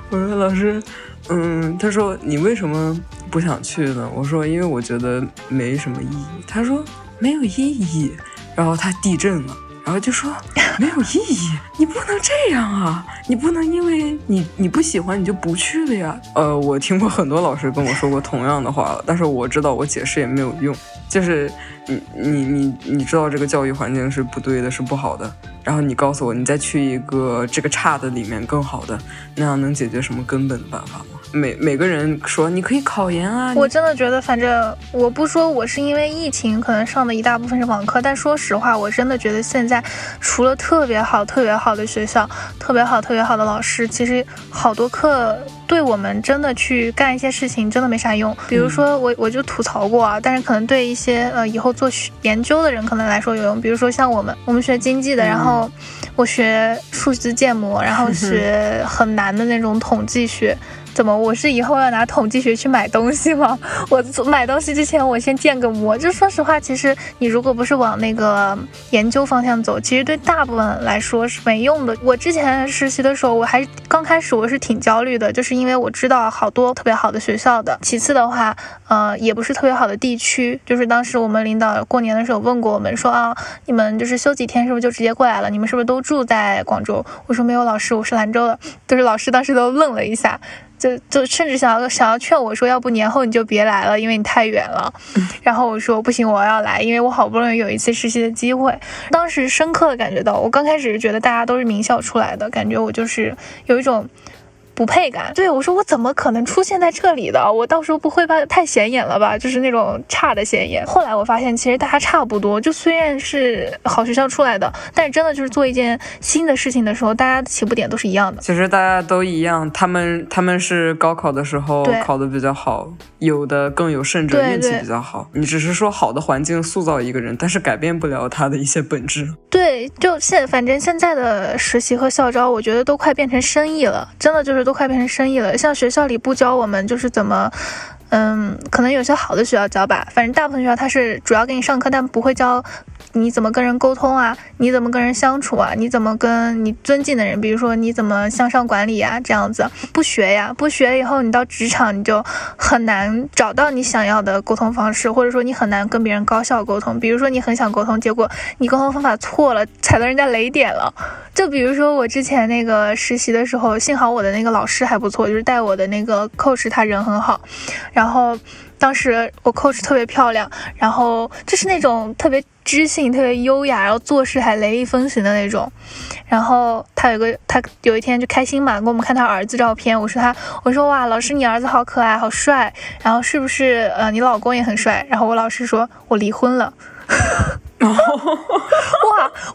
[SPEAKER 2] 我说老师，嗯，他说你为什么不想去呢？我说因为我觉得没什么意义。他说没有意义。然后他地震了，然后就说 没有意义，你不能这样啊，你不能因为你你不喜欢你就不去了呀。呃，我听过很多老师跟我说过同样的话，但是我知道我解释也没有用，就是你你你你知道这个教育环境是不对的，是不好的，然后你告诉我你再去一个这个差的里面更好的，那样能解决什么根本的办法吗？每每个人说你可以考研啊，
[SPEAKER 1] 我真的觉得，反正我不说我是因为疫情可能上的一大部分是网课，但说实话，我真的觉得现在除了特别好、特别好的学校、特别好、特别好的老师，其实好多课对我们真的去干一些事情真的没啥用。比如说我我就吐槽过啊，但是可能对一些呃以后做研究的人可能来说有用。比如说像我们，我们学经济的，然后我学数字建模，然后学 很难的那种统计学。怎么我是以后要拿统计学去买东西吗？我买东西之前我先建个模。就说实话，其实你如果不是往那个研究方向走，其实对大部分来说是没用的。我之前实习的时候，我还刚开始我是挺焦虑的，就是因为我知道好多特别好的学校的。其次的话，呃，也不是特别好的地区。就是当时我们领导过年的时候问过我们说啊，你们就是休几天是不是就直接过来了？你们是不是都住在广州？我说没有，老师，我是兰州的。就是老师当时都愣了一下。就就甚至想要想要劝我说，要不年后你就别来了，因为你太远了。然后我说不行，我要来，因为我好不容易有一次实习的机会。当时深刻的感觉到，我刚开始是觉得大家都是名校出来的，感觉我就是有一种。不配感，对我说我怎么可能出现在这里的？我到时候不会吧？太显眼了吧？就是那种差的显眼。后来我发现，其实大家差不多。就虽然是好学校出来的，但是真的就是做一件新的事情的时候，大家起步点都是一样的。
[SPEAKER 2] 其实大家都一样，他们他们是高考的时候考的比较好，有的更有甚者运气比较好。你只是说好的环境塑造一个人，但是改变不了他的一些本质。
[SPEAKER 1] 对，就现反正现在的实习和校招，我觉得都快变成生意了，真的就是。都快变成生意了，像学校里不教我们就是怎么，嗯，可能有些好的学校教吧，反正大部分学校它是主要给你上课，但不会教。你怎么跟人沟通啊？你怎么跟人相处啊？你怎么跟你尊敬的人，比如说你怎么向上管理啊？这样子不学呀，不学以后你到职场你就很难找到你想要的沟通方式，或者说你很难跟别人高效沟通。比如说你很想沟通，结果你沟通方法错了，踩到人家雷点了。就比如说我之前那个实习的时候，幸好我的那个老师还不错，就是带我的那个 coach 他人很好，然后。当时我 coach 特别漂亮，然后就是那种特别知性、特别优雅，然后做事还雷厉风行的那种。然后他有个，他有一天就开心嘛，给我们看他儿子照片。我说他，我说哇，老师你儿子好可爱，好帅。然后是不是呃你老公也很帅？然后我老师说我离婚了。哇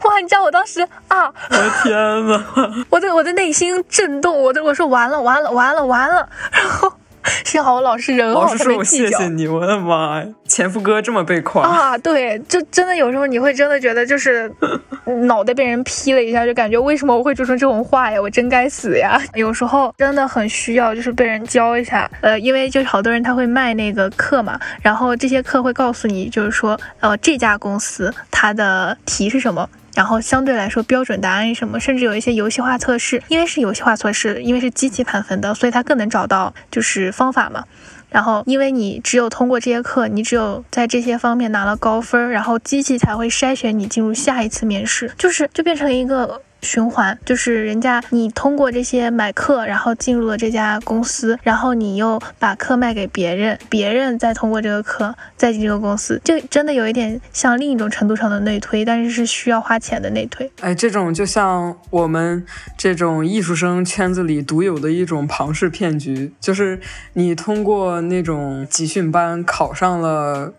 [SPEAKER 1] 哇！你知道我当时啊，
[SPEAKER 2] 我的天呐，
[SPEAKER 1] 我的我的内心震动，我的我说完了完了完了完了，然后。幸好我老师人好，
[SPEAKER 2] 老师说我谢谢你，我的妈呀，前夫哥这么被夸
[SPEAKER 1] 啊！对，就真的有时候你会真的觉得就是 脑袋被人劈了一下，就感觉为什么我会说出这种话呀？我真该死呀！有时候真的很需要就是被人教一下，呃，因为就是好多人他会卖那个课嘛，然后这些课会告诉你，就是说呃这家公司它的题是什么。然后相对来说，标准答案什么，甚至有一些游戏化测试，因为是游戏化测试，因为是机器判分的，所以它更能找到就是方法嘛。然后，因为你只有通过这些课，你只有在这些方面拿了高分，然后机器才会筛选你进入下一次面试，就是就变成一个。循环就是人家你通过这些买课，然后进入了这家公司，然后你又把课卖给别人，别人再通过这个课再进这个公司，就真的有一点像另一种程度上的内推，但是是需要花钱的内推。
[SPEAKER 2] 哎，这种就像我们这种艺术生圈子里独有的一种庞氏骗局，就是你通过那种集训班考上了。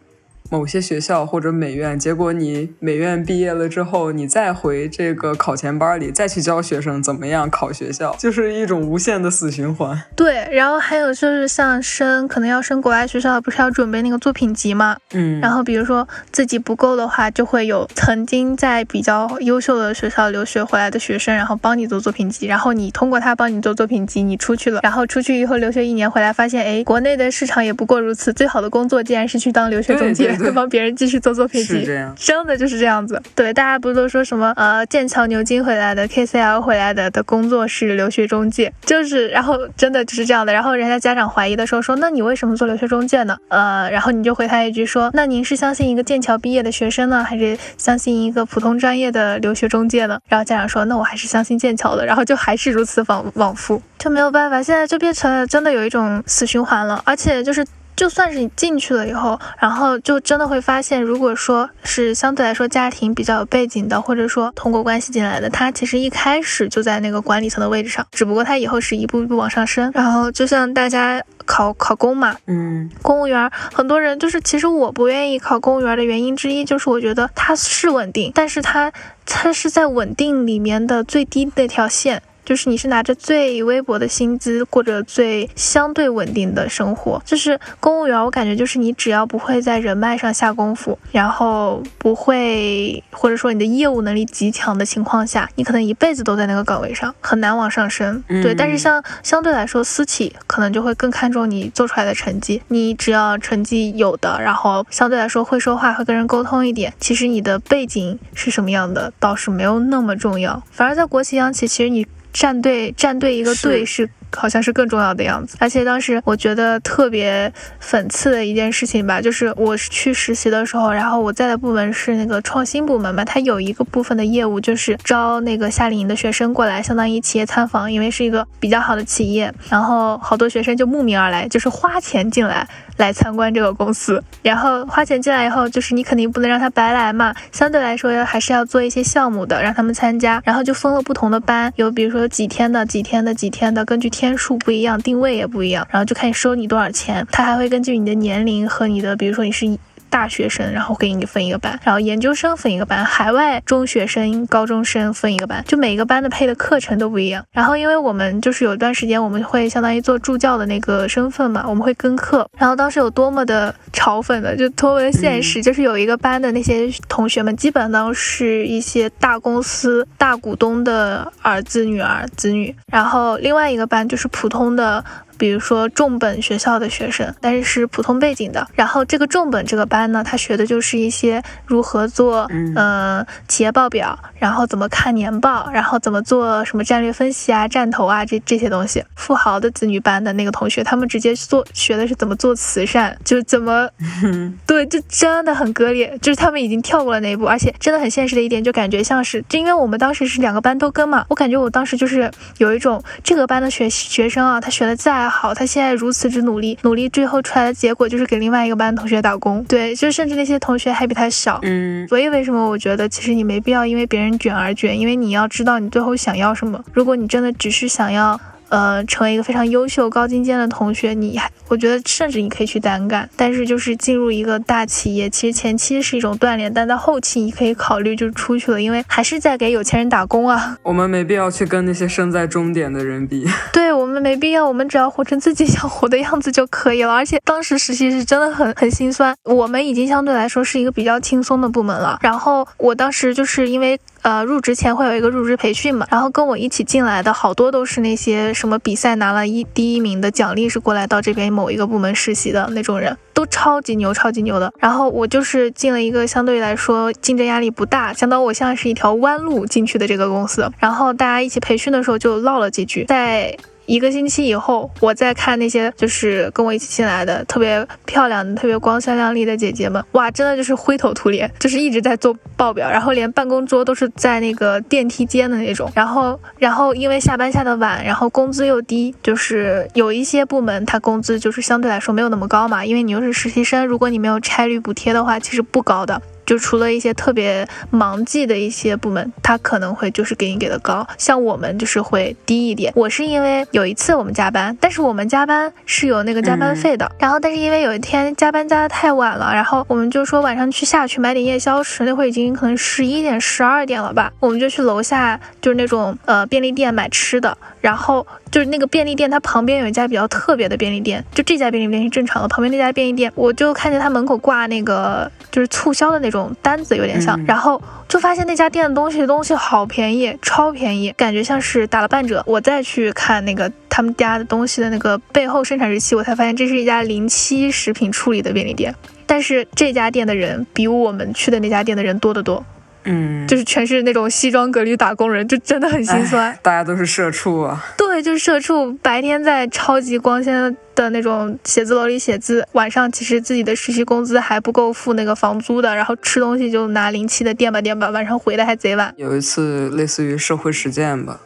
[SPEAKER 2] 某些学校或者美院，结果你美院毕业了之后，你再回这个考前班里再去教学生怎么样考学校，就是一种无限的死循环。
[SPEAKER 1] 对，然后还有就是像升，可能要升国外学校，不是要准备那个作品集吗？
[SPEAKER 2] 嗯，
[SPEAKER 1] 然后比如说自己不够的话，就会有曾经在比较优秀的学校留学回来的学生，然后帮你做作品集，然后你通过他帮你做作品集，你出去了，然后出去以后留学一年回来，发现哎，国内的市场也不过如此，最好的工作竟然是去当留学中介。会帮别人继续做作品集，真的就是这样子。对，大家不是都说什么呃，剑桥、牛津回来的、KCL 回来的的工作是留学中介，就是，然后真的就是这样的。然后人家家长怀疑的时候说，那你为什么做留学中介呢？呃，然后你就回他一句说，那您是相信一个剑桥毕业的学生呢，还是相信一个普通专业的留学中介呢？然后家长说，那我还是相信剑桥的。然后就还是如此往往复，就没有办法，现在就变成了真的有一种死循环了，而且就是。就算是你进去了以后，然后就真的会发现，如果说是相对来说家庭比较有背景的，或者说通过关系进来的，他其实一开始就在那个管理层的位置上，只不过他以后是一步一步往上升。然后就像大家考考公嘛，
[SPEAKER 2] 嗯，
[SPEAKER 1] 公务员，很多人就是其实我不愿意考公务员的原因之一，就是我觉得它是稳定，但是它它是在稳定里面的最低那条线。就是你是拿着最微薄的薪资过着最相对稳定的生活。就是公务员，我感觉就是你只要不会在人脉上下功夫，然后不会或者说你的业务能力极强的情况下，你可能一辈子都在那个岗位上，很难往上升。对，但是像相对来说私企可能就会更看重你做出来的成绩，你只要成绩有的，然后相对来说会说话，会跟人沟通一点，其实你的背景是什么样的倒是没有那么重要。反而在国企、央企，其实你站队站队一个队是。好像是更重要的样子，而且当时我觉得特别讽刺的一件事情吧，就是我去实习的时候，然后我在的部门是那个创新部门嘛，它有一个部分的业务就是招那个夏令营的学生过来，相当于企业参访，因为是一个比较好的企业，然后好多学生就慕名而来，就是花钱进来来参观这个公司，然后花钱进来以后，就是你肯定不能让他白来嘛，相对来说还是要做一些项目的，让他们参加，然后就分了不同的班，有比如说几天的、几天的、几天的，根据。天数不一样，定位也不一样，然后就看你收你多少钱。他还会根据你的年龄和你的，比如说你是。大学生，然后给你分一个班，然后研究生分一个班，海外中学生、高中生分一个班，就每个班的配的课程都不一样。然后因为我们就是有一段时间我们会相当于做助教的那个身份嘛，我们会跟课。然后当时有多么的嘲讽的，就多么的现实，就是有一个班的那些同学们，基本都是一些大公司大股东的儿子、女儿、子女。然后另外一个班就是普通的。比如说重本学校的学生，但是是普通背景的。然后这个重本这个班呢，他学的就是一些如何做，嗯，企业报表，然后怎么看年报，然后怎么做什么战略分析啊、战投啊这这些东西。富豪的子女班的那个同学，他们直接做学的是怎么做慈善，就怎么，对，就真的很割裂，就是他们已经跳过了那一步。而且真的很现实的一点，就感觉像是，就因为我们当时是两个班都跟嘛，我感觉我当时就是有一种这个班的学学生啊，他学的再。好，他现在如此之努力，努力最后出来的结果就是给另外一个班同学打工。对，就甚至那些同学还比他小。嗯，所以为什么我觉得其实你没必要因为别人卷而卷，因为你要知道你最后想要什么。如果你真的只是想要。呃，成为一个非常优秀、高精尖的同学，你还我觉得甚至你可以去单干。但是就是进入一个大企业，其实前期是一种锻炼，但到后期你可以考虑就出去了，因为还是在给有钱人打工啊。
[SPEAKER 2] 我们没必要去跟那些身在终点的人比。
[SPEAKER 1] 对我们没必要，我们只要活成自己想活的样子就可以了。而且当时实习是真的很很心酸，我们已经相对来说是一个比较轻松的部门了。然后我当时就是因为。呃，入职前会有一个入职培训嘛，然后跟我一起进来的好多都是那些什么比赛拿了一第一名的奖励是过来到这边某一个部门实习的那种人，都超级牛，超级牛的。然后我就是进了一个相对来说竞争压力不大，相当我像是一条弯路进去的这个公司。然后大家一起培训的时候就唠了几句，在。一个星期以后，我再看那些就是跟我一起进来的特别漂亮的、特别光鲜亮丽的姐姐们，哇，真的就是灰头土脸，就是一直在做报表，然后连办公桌都是在那个电梯间的那种。然后，然后因为下班下的晚，然后工资又低，就是有一些部门它工资就是相对来说没有那么高嘛，因为你又是实习生，如果你没有差旅补贴的话，其实不高的。就除了一些特别忙季的一些部门，他可能会就是给你给的高，像我们就是会低一点。我是因为有一次我们加班，但是我们加班是有那个加班费的。然后，但是因为有一天加班加的太晚了，然后我们就说晚上去下去买点夜宵吃。那会已经可能十一点、十二点了吧，我们就去楼下就是那种呃便利店买吃的。然后就是那个便利店，它旁边有一家比较特别的便利店，就这家便利店是正常的，旁边那家便利店，我就看见它门口挂那个就是促销的那种单子，有点像，然后就发现那家店的东西东西好便宜，超便宜，感觉像是打了半折。我再去看那个他们家的东西的那个背后生产日期，我才发现这是一家零七食品处理的便利店，但是这家店的人比我们去的那家店的人多得多。
[SPEAKER 2] 嗯，
[SPEAKER 1] 就是全是那种西装革履打工人，就真的很心酸。
[SPEAKER 2] 大家都是社畜啊。
[SPEAKER 1] 对，就是社畜，白天在超级光鲜的那种写字楼里写字，晚上其实自己的实习工资还不够付那个房租的，然后吃东西就拿零七的垫吧垫吧，晚上回来还贼晚。
[SPEAKER 2] 有一次类似于社会实践吧，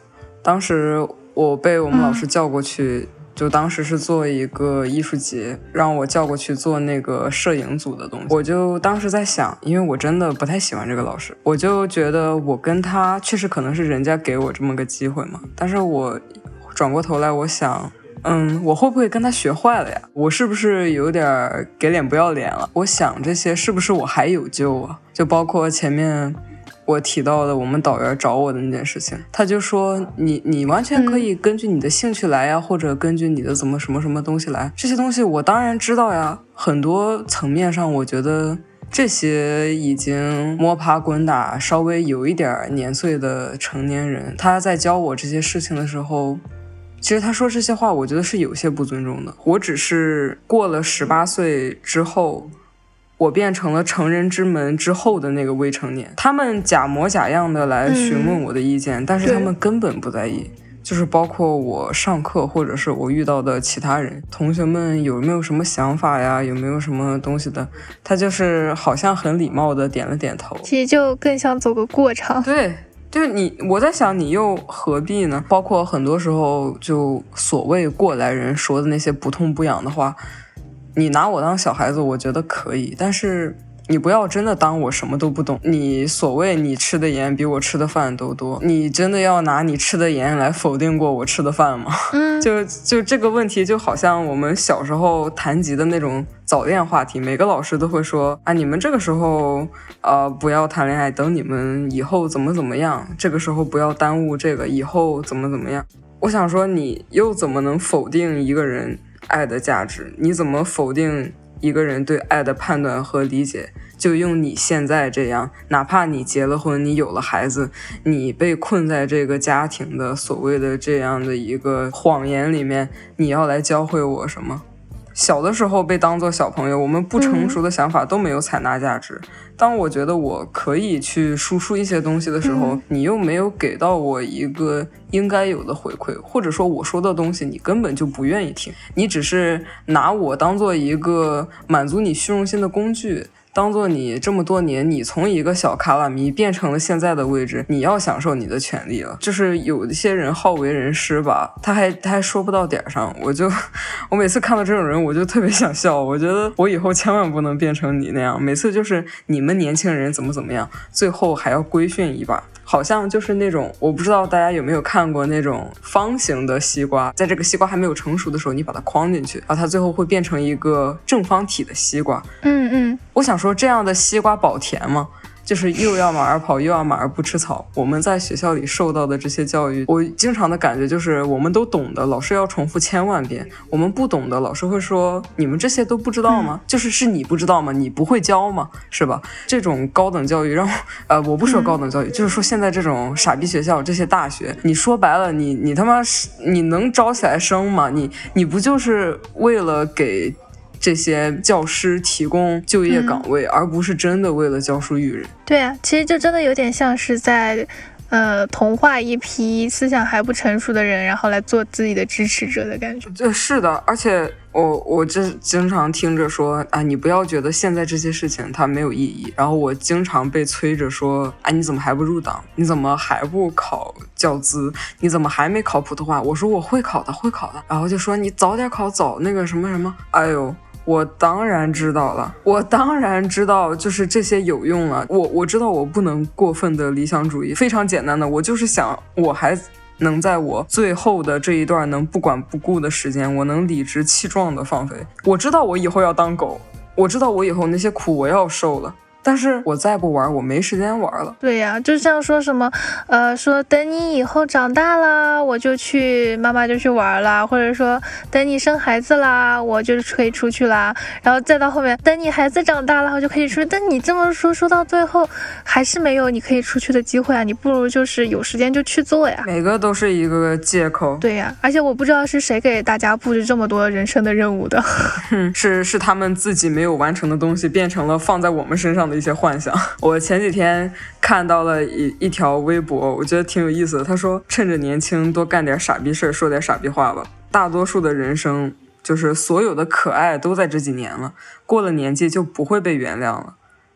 [SPEAKER 2] 当时我被我们老师叫过去。就当时是做一个艺术节，让我叫过去做那个摄影组的东西。我就当时在想，因为我真的不太喜欢这个老师，我就觉得我跟他确实可能是人家给我这么个机会嘛。但是我转过头来，我想，嗯，我会不会跟他学坏了呀？我是不是有点给脸不要脸了？我想这些是不是我还有救啊？就包括前面。我提到的我们导员找我的那件事情，他就说你你完全可以根据你的兴趣来呀，或者根据你的怎么什么什么东西来。这些东西我当然知道呀，很多层面上我觉得这些已经摸爬滚打、稍微有一点年岁的成年人，他在教我这些事情的时候。其实他说这些话，我觉得是有些不尊重的。我只是过了十八岁之后，我变成了成人之门之后的那个未成年。他们假模假样的来询问我的意见，但是他们根本不在意。就是包括我上课，或者是我遇到的其他人，同学们有没有什么想法呀？有没有什么东西的？他就是好像很礼貌的点了点头。
[SPEAKER 1] 其实就更想走个过场。
[SPEAKER 2] 对。就是你，我在想，你又何必呢？包括很多时候，就所谓过来人说的那些不痛不痒的话，你拿我当小孩子，我觉得可以，但是。你不要真的当我什么都不懂。你所谓你吃的盐比我吃的饭都多，你真的要拿你吃的盐来否定过我吃的饭吗？
[SPEAKER 1] 嗯，
[SPEAKER 2] 就就这个问题，就好像我们小时候谈及的那种早恋话题，每个老师都会说啊，你们这个时候呃不要谈恋爱，等你们以后怎么怎么样，这个时候不要耽误这个，以后怎么怎么样。我想说，你又怎么能否定一个人爱的价值？你怎么否定？一个人对爱的判断和理解，就用你现在这样，哪怕你结了婚，你有了孩子，你被困在这个家庭的所谓的这样的一个谎言里面，你要来教会我什么？小的时候被当做小朋友，我们不成熟的想法都没有采纳价值。当我觉得我可以去输出一些东西的时候，你又没有给到我一个应该有的回馈，或者说我说的东西你根本就不愿意听，你只是拿我当做一个满足你虚荣心的工具。当做你这么多年，你从一个小卡拉迷变成了现在的位置，你要享受你的权利了。就是有一些人好为人师吧，他还他还说不到点上，我就 我每次看到这种人，我就特别想笑。我觉得我以后千万不能变成你那样，每次就是你们年轻人怎么怎么样，最后还要规训一把。好像就是那种，我不知道大家有没有看过那种方形的西瓜，在这个西瓜还没有成熟的时候，你把它框进去，然后它最后会变成一个正方体的西瓜。
[SPEAKER 1] 嗯嗯，
[SPEAKER 2] 我想说这样的西瓜保甜吗？就是又要马儿跑，又要马儿不吃草。我们在学校里受到的这些教育，我经常的感觉就是，我们都懂的，老师要重复千万遍；我们不懂的，老师会说：“你们这些都不知道吗？就是是你不知道吗？你不会教吗？是吧？”这种高等教育让，呃，我不说高等教育，就是说现在这种傻逼学校，这些大学，你说白了，你你他妈是你能招起来生吗？你你不就是为了给？这些教师提供就业岗位，而不是真的为了教书育人。
[SPEAKER 1] 对啊，其实就真的有点像是在，呃，同化一批思想还不成熟的人，然后来做自己的支持者的感觉。
[SPEAKER 2] 这是的，而且我我这经常听着说啊，你不要觉得现在这些事情它没有意义。然后我经常被催着说，啊，你怎么还不入党？你怎么还不考教资？你怎么还没考普通话？我说我会考的，会考的。然后就说你早点考，早那个什么什么。哎呦。我当然知道了，我当然知道，就是这些有用了。我我知道我不能过分的理想主义，非常简单的，我就是想我还能在我最后的这一段能不管不顾的时间，我能理直气壮的放飞。我知道我以后要当狗，我知道我以后那些苦我要受了。但是我再不玩，我没时间玩了。
[SPEAKER 1] 对呀，就像说什么，呃，说等你以后长大了，我就去，妈妈就去玩了，或者说等你生孩子啦，我就可以出去啦。然后再到后面，等你孩子长大了，我就可以出去。但你这么说，说到最后还是没有你可以出去的机会啊！你不如就是有时间就去做呀。
[SPEAKER 2] 每个都是一个借口。
[SPEAKER 1] 对呀，而且我不知道是谁给大家布置这么多人生的任务的，
[SPEAKER 2] 是是他们自己没有完成的东西，变成了放在我们身上的。一些幻想。我前几天看到了一一条微博，我觉得挺有意思的。他说：“趁着年轻，多干点傻逼事儿，说点傻逼话吧。大多数的人生，就是所有的可爱都在这几年了。过了年纪就不会被原谅了。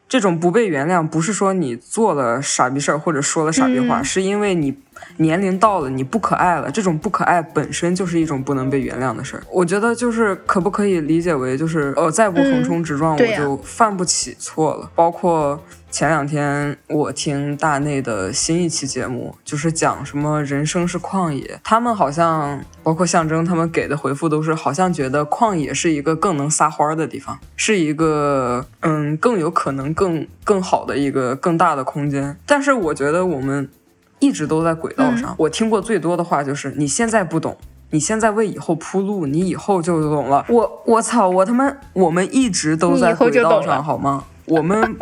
[SPEAKER 2] 这种不被原谅，不是说你做了傻逼事儿或者说了傻逼话，是因为你。”年龄到了，你不可爱了。这种不可爱本身就是一种不能被原谅的事儿。我觉得就是可不可以理解为，就是呃，再不横冲直撞，我就犯不起错了。包括前两天我听大内的新一期节目，就是讲什么人生是旷野，他们好像包括象征他们给的回复都是，好像觉得旷野是一个更能撒欢的地方，是一个嗯更有可能更更好的一个更大的空间。但是我觉得我们一直都在轨道上。我听过最多的话就是你现在不懂，你现在为以后铺路，你以后就懂了。我我操，我他妈我们一直都在轨道上，好吗？我们。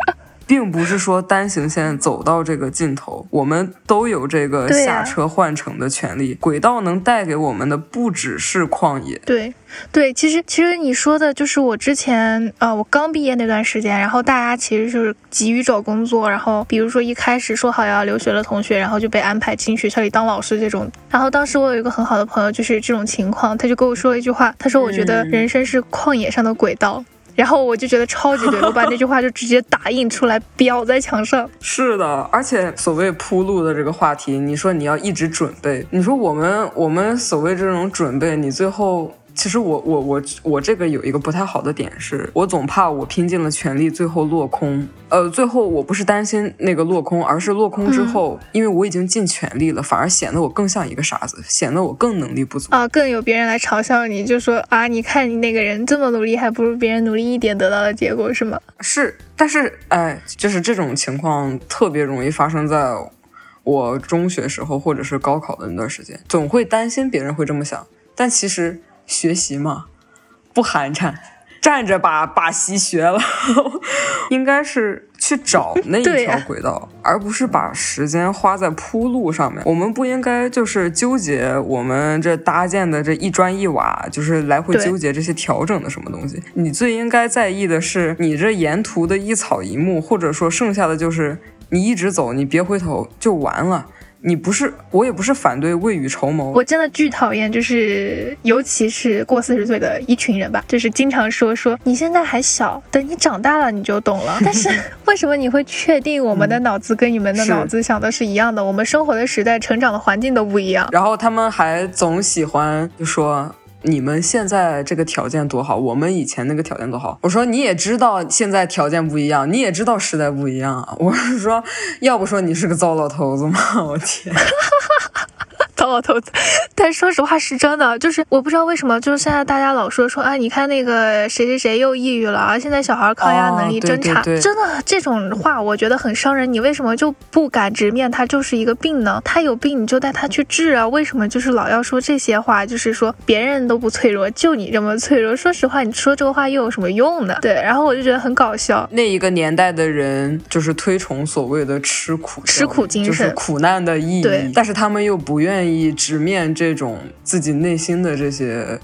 [SPEAKER 2] 并不是说单行线走到这个尽头，我们都有这个下车换乘的权利。轨道能带给我们的不只是旷野。
[SPEAKER 1] 对，对，其实其实你说的就是我之前呃，我刚毕业那段时间，然后大家其实就是急于找工作，然后比如说一开始说好要留学的同学，然后就被安排进学校里当老师这种。然后当时我有一个很好的朋友，就是这种情况，他就跟我说了一句话，他说：“我觉得人生是旷野上的轨道。”然后我就觉得超级对，我把那句话就直接打印出来，裱在墙上。
[SPEAKER 2] 是的，而且所谓铺路的这个话题，你说你要一直准备，你说我们我们所谓这种准备，你最后。其实我我我我这个有一个不太好的点是，我总怕我拼尽了全力，最后落空。呃，最后我不是担心那个落空，而是落空之后，因为我已经尽全力了，反而显得我更像一个傻子，显得我更能力不足
[SPEAKER 1] 啊，更有别人来嘲笑你，就说啊，你看你那个人这么努力，还不如别人努力一点得到的结果是吗？
[SPEAKER 2] 是，但是哎，就是这种情况特别容易发生在我中学时候或者是高考的那段时间，总会担心别人会这么想，但其实。学习嘛，不寒碜，站着把把习学了，应该是去找那一条轨道，而不是把时间花在铺路上面。我们不应该就是纠结我们这搭建的这一砖一瓦，就是来回纠结这些调整的什么东西。你最应该在意的是你这沿途的一草一木，或者说剩下的就是你一直走，你别回头就完了。你不是，我也不是反对未雨绸缪。
[SPEAKER 1] 我真的巨讨厌，就是尤其是过四十岁的一群人吧，就是经常说说你现在还小，等你长大了你就懂了。但是为什么你会确定我们的脑子跟你们的脑子想的是一样的？我们生活的时代、成长的环境都不一样。
[SPEAKER 2] 然后他们还总喜欢就说。你们现在这个条件多好，我们以前那个条件多好。我说你也知道现在条件不一样，你也知道时代不一样啊。我是说，要不说你是个糟老头子吗？我天。
[SPEAKER 1] 糟老头子，但说实话是真的，就是我不知道为什么，就是现在大家老说说啊，你看那个谁谁谁又抑郁了啊，现在小孩抗压能力真差，真的这种话我觉得很伤人。你为什么就不敢直面他就是一个病呢？他有病你就带他去治啊，为什么就是老要说这些话？就是说别人都不脆弱，就你这么脆弱。说实话，你说这个话又有什么用呢？对，然后我就觉得很搞笑。
[SPEAKER 2] 那一个年代的人就是推崇所谓的吃苦
[SPEAKER 1] 吃苦精神，
[SPEAKER 2] 就是苦难的意
[SPEAKER 1] 义，
[SPEAKER 2] 但是他们又不愿意。以直面这种自己内心的这些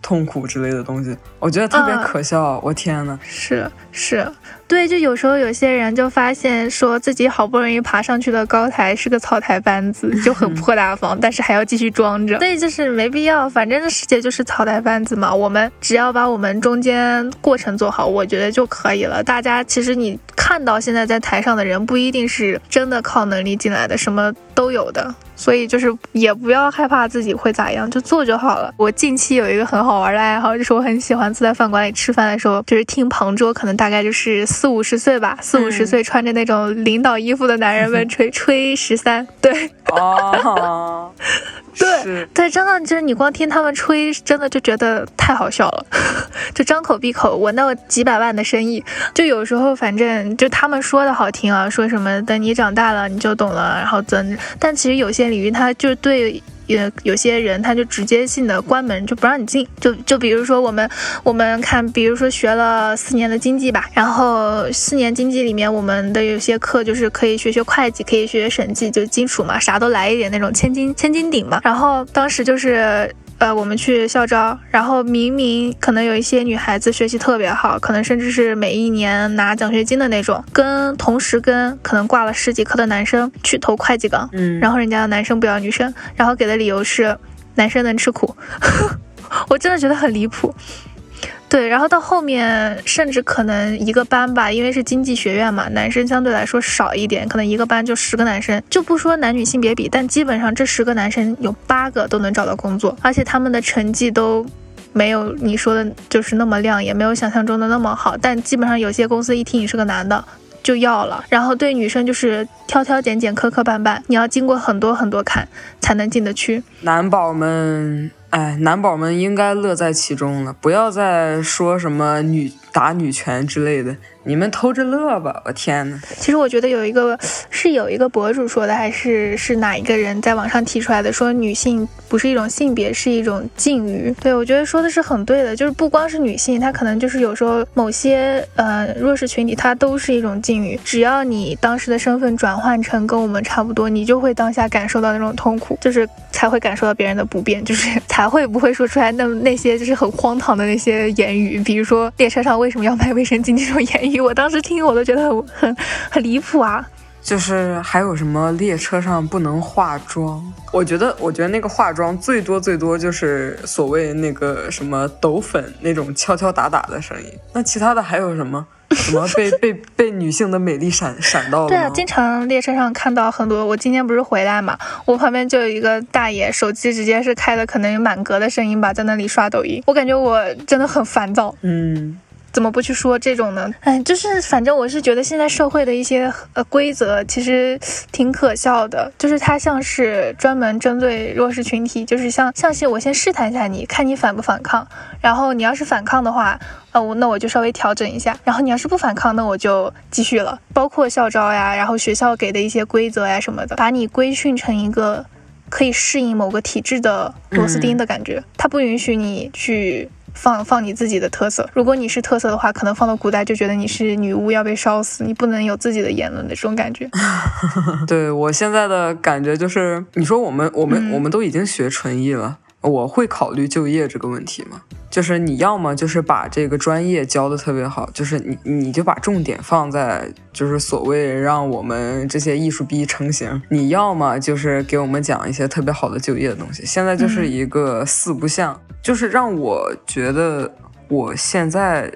[SPEAKER 2] 痛苦之类的东西，我觉得特别可笑。我天呐，
[SPEAKER 1] 是是。对，就有时候有些人就发现说自己好不容易爬上去的高台是个草台班子，就很破大方，但是还要继续装着，所以就是没必要。反正这世界就是草台班子嘛，我们只要把我们中间过程做好，我觉得就可以了。大家其实你看到现在在台上的人，不一定是真的靠能力进来的，什么都有的，所以就是也不要害怕自己会咋样，就做就好了。我近期有一个很好玩的爱好，就是我很喜欢坐在饭馆里吃饭的时候，就是听旁桌，可能大概就是。四五十岁吧，四五十岁穿着那种领导衣服的男人们 吹吹十三，对，
[SPEAKER 2] 哦，
[SPEAKER 1] 对对，真的就是你光听他们吹，真的就觉得太好笑了，就张口闭口闻到几百万的生意，就有时候反正就他们说的好听啊，说什么等你长大了你就懂了，然后怎，但其实有些领域他就对。有有些人他就直接性的关门就不让你进，就就比如说我们我们看，比如说学了四年的经济吧，然后四年经济里面我们的有些课就是可以学学会计，可以学学审计，就基础嘛，啥都来一点那种千金千金顶嘛。然后当时就是。呃，我们去校招，然后明明可能有一些女孩子学习特别好，可能甚至是每一年拿奖学金的那种，跟同时跟可能挂了十几科的男生去投会计岗，嗯，然后人家的男生不要女生，然后给的理由是男生能吃苦，我真的觉得很离谱。对，然后到后面甚至可能一个班吧，因为是经济学院嘛，男生相对来说少一点，可能一个班就十个男生，就不说男女性别比，但基本上这十个男生有八个都能找到工作，而且他们的成绩都没有你说的就是那么亮，也没有想象中的那么好，但基本上有些公司一听你是个男的。就要了。然后对女生就是挑挑拣拣、磕磕绊绊，你要经过很多很多坎才能进得去。
[SPEAKER 2] 男宝们，哎，男宝们应该乐在其中了，不要再说什么女打女拳之类的。你们偷着乐吧！我天呐。
[SPEAKER 1] 其实我觉得有一个是有一个博主说的，还是是哪一个人在网上提出来的，说女性不是一种性别，是一种境遇。对我觉得说的是很对的，就是不光是女性，她可能就是有时候某些呃弱势群体，她都是一种境遇。只要你当时的身份转换成跟我们差不多，你就会当下感受到那种痛苦，就是才会感受到别人的不便，就是才会不会说出来那那些就是很荒唐的那些言语，比如说列车上为什么要卖卫生巾这种言语。我当时听我都觉得很 很很离谱啊！
[SPEAKER 2] 就是还有什么列车上不能化妆？我觉得，我觉得那个化妆最多最多就是所谓那个什么抖粉那种敲敲打打的声音。那其他的还有什么？什么被 被被女性的美丽闪闪到了？
[SPEAKER 1] 对啊，经常列车上看到很多。我今天不是回来嘛，我旁边就有一个大爷，手机直接是开的，可能有满格的声音吧，在那里刷抖音。我感觉我真的很烦躁。
[SPEAKER 2] 嗯。
[SPEAKER 1] 怎么不去说这种呢？哎，就是反正我是觉得现在社会的一些呃规则其实挺可笑的，就是它像是专门针对弱势群体，就是像像是我先试探一下你，看你反不反抗，然后你要是反抗的话，呃我那我就稍微调整一下，然后你要是不反抗，那我就继续了。包括校招呀，然后学校给的一些规则呀什么的，把你规训成一个可以适应某个体制的螺丝钉的感觉，它不允许你去。放放你自己的特色，如果你是特色的话，可能放到古代就觉得你是女巫要被烧死，你不能有自己的言论的这种感觉。
[SPEAKER 2] 对我现在的感觉就是，你说我们我们我们都已经学纯艺了。我会考虑就业这个问题吗？就是你要么就是把这个专业教的特别好，就是你你就把重点放在就是所谓让我们这些艺术逼成型；你要么就是给我们讲一些特别好的就业的东西。现在就是一个四不像，就是让我觉得我现在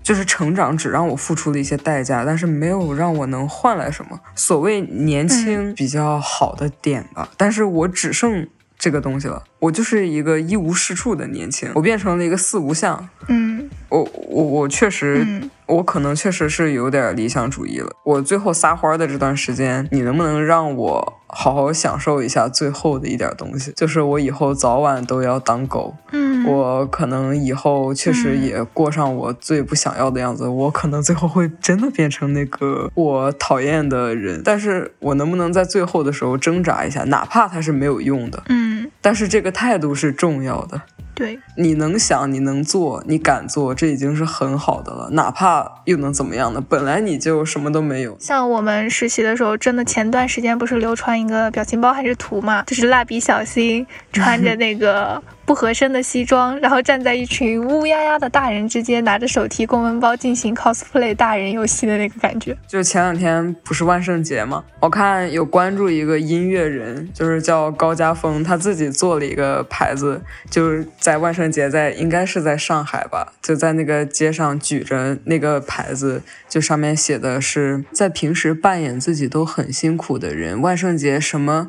[SPEAKER 2] 就是成长只让我付出了一些代价，但是没有让我能换来什么。所谓年轻比较好的点吧，但是我只剩。这个东西了，我就是一个一无是处的年轻，我变成了一个四无像。
[SPEAKER 1] 嗯，
[SPEAKER 2] 我我我确实。我可能确实是有点理想主义了。我最后撒欢的这段时间，你能不能让我好好享受一下最后的一点东西？就是我以后早晚都要当狗。
[SPEAKER 1] 嗯，
[SPEAKER 2] 我可能以后确实也过上我最不想要的样子。我可能最后会真的变成那个我讨厌的人。但是我能不能在最后的时候挣扎一下？哪怕它是没有用的。
[SPEAKER 1] 嗯，
[SPEAKER 2] 但是这个态度是重要的。
[SPEAKER 1] 对，
[SPEAKER 2] 你能想，你能做，你敢做，这已经是很好的了。哪怕又能怎么样呢？本来你就什么都没有。
[SPEAKER 1] 像我们实习的时候，真的前段时间不是流传一个表情包还是图嘛，就是蜡笔小新穿着那个。不合身的西装，然后站在一群乌压压的大人之间，拿着手提公文包进行 cosplay 大人游戏的那个感觉。
[SPEAKER 2] 就前两天不是万圣节嘛？我看有关注一个音乐人，就是叫高家峰，他自己做了一个牌子，就是在万圣节，在应该是在上海吧，就在那个街上举着那个牌子，就上面写的是，在平时扮演自己都很辛苦的人，万圣节什么，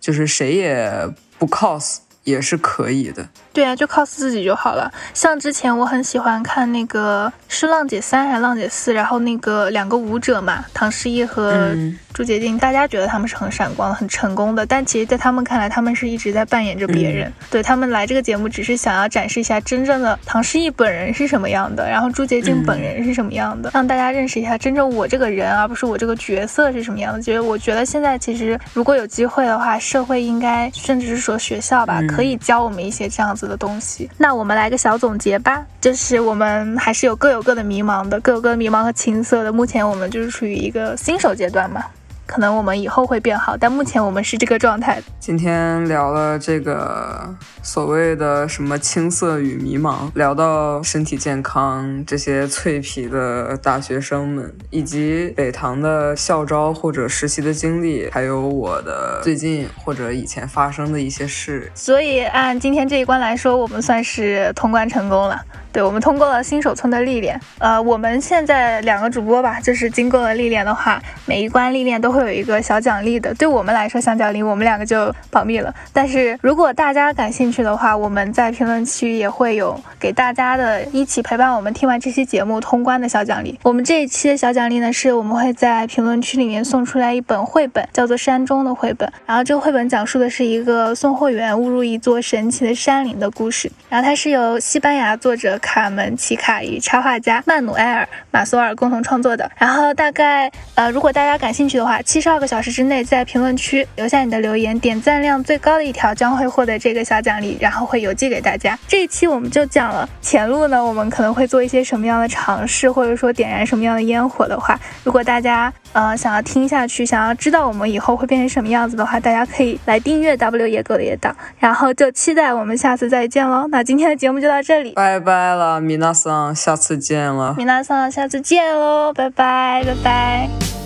[SPEAKER 2] 就是谁也不 cos。也是可以的，
[SPEAKER 1] 对啊，就 cos 自己就好了。像之前我很喜欢看那个是浪姐三还是浪姐四，然后那个两个舞者嘛，唐诗逸和。朱洁静，大家觉得他们是很闪光、很成功的，但其实，在他们看来，他们是一直在扮演着别人。对他们来这个节目，只是想要展示一下真正的唐诗逸本人是什么样的，然后朱洁静本人是什么样的，让大家认识一下真正我这个人，而不是我这个角色是什么样的。觉得，我觉得现在其实，如果有机会的话，社会应该，甚至是说学校吧，可以教我们一些这样子的东西。那我们来个小总结吧，就是我们还是有各有各的迷茫的，各有各的迷茫和青涩的。目前我们就是处于一个新手阶段嘛。可能我们以后会变好，但目前我们是这个状态。
[SPEAKER 2] 今天聊了这个所谓的什么青涩与迷茫，聊到身体健康，这些脆皮的大学生们，以及北唐的校招或者实习的经历，还有我的最近或者以前发生的一些事。
[SPEAKER 1] 所以按今天这一关来说，我们算是通关成功了。对我们通过了新手村的历练，呃，我们现在两个主播吧，就是经过了历练的话，每一关历练都会有一个小奖励的。对我们来说，小奖励我们两个就保密了。但是如果大家感兴趣的话，我们在评论区也会有给大家的一起陪伴我们听完这期节目通关的小奖励。我们这一期的小奖励呢，是我们会在评论区里面送出来一本绘本，叫做《山中》的绘本。然后这个绘本讲述的是一个送货员误入一座神奇的山林的故事。然后它是由西班牙作者卡门奇卡与插画家曼努埃尔马索尔共同创作的。然后大概呃，如果大家感兴趣的话，七十二个小时之内在评论区留下你的留言，点赞量最高的一条将会获得这个小奖励，然后会邮寄给大家。这一期我们就讲了前路呢，我们可能会做一些什么样的尝试，或者说点燃什么样的烟火的话，如果大家呃想要听下去，想要知道我们以后会变成什么样子的话，大家可以来订阅 W 野狗的野党，然后就期待我们下次再见喽。那今天的节目就到这里，
[SPEAKER 2] 拜拜了，米娜桑，下次见了。
[SPEAKER 1] 米娜桑，下次见喽，拜拜，拜拜。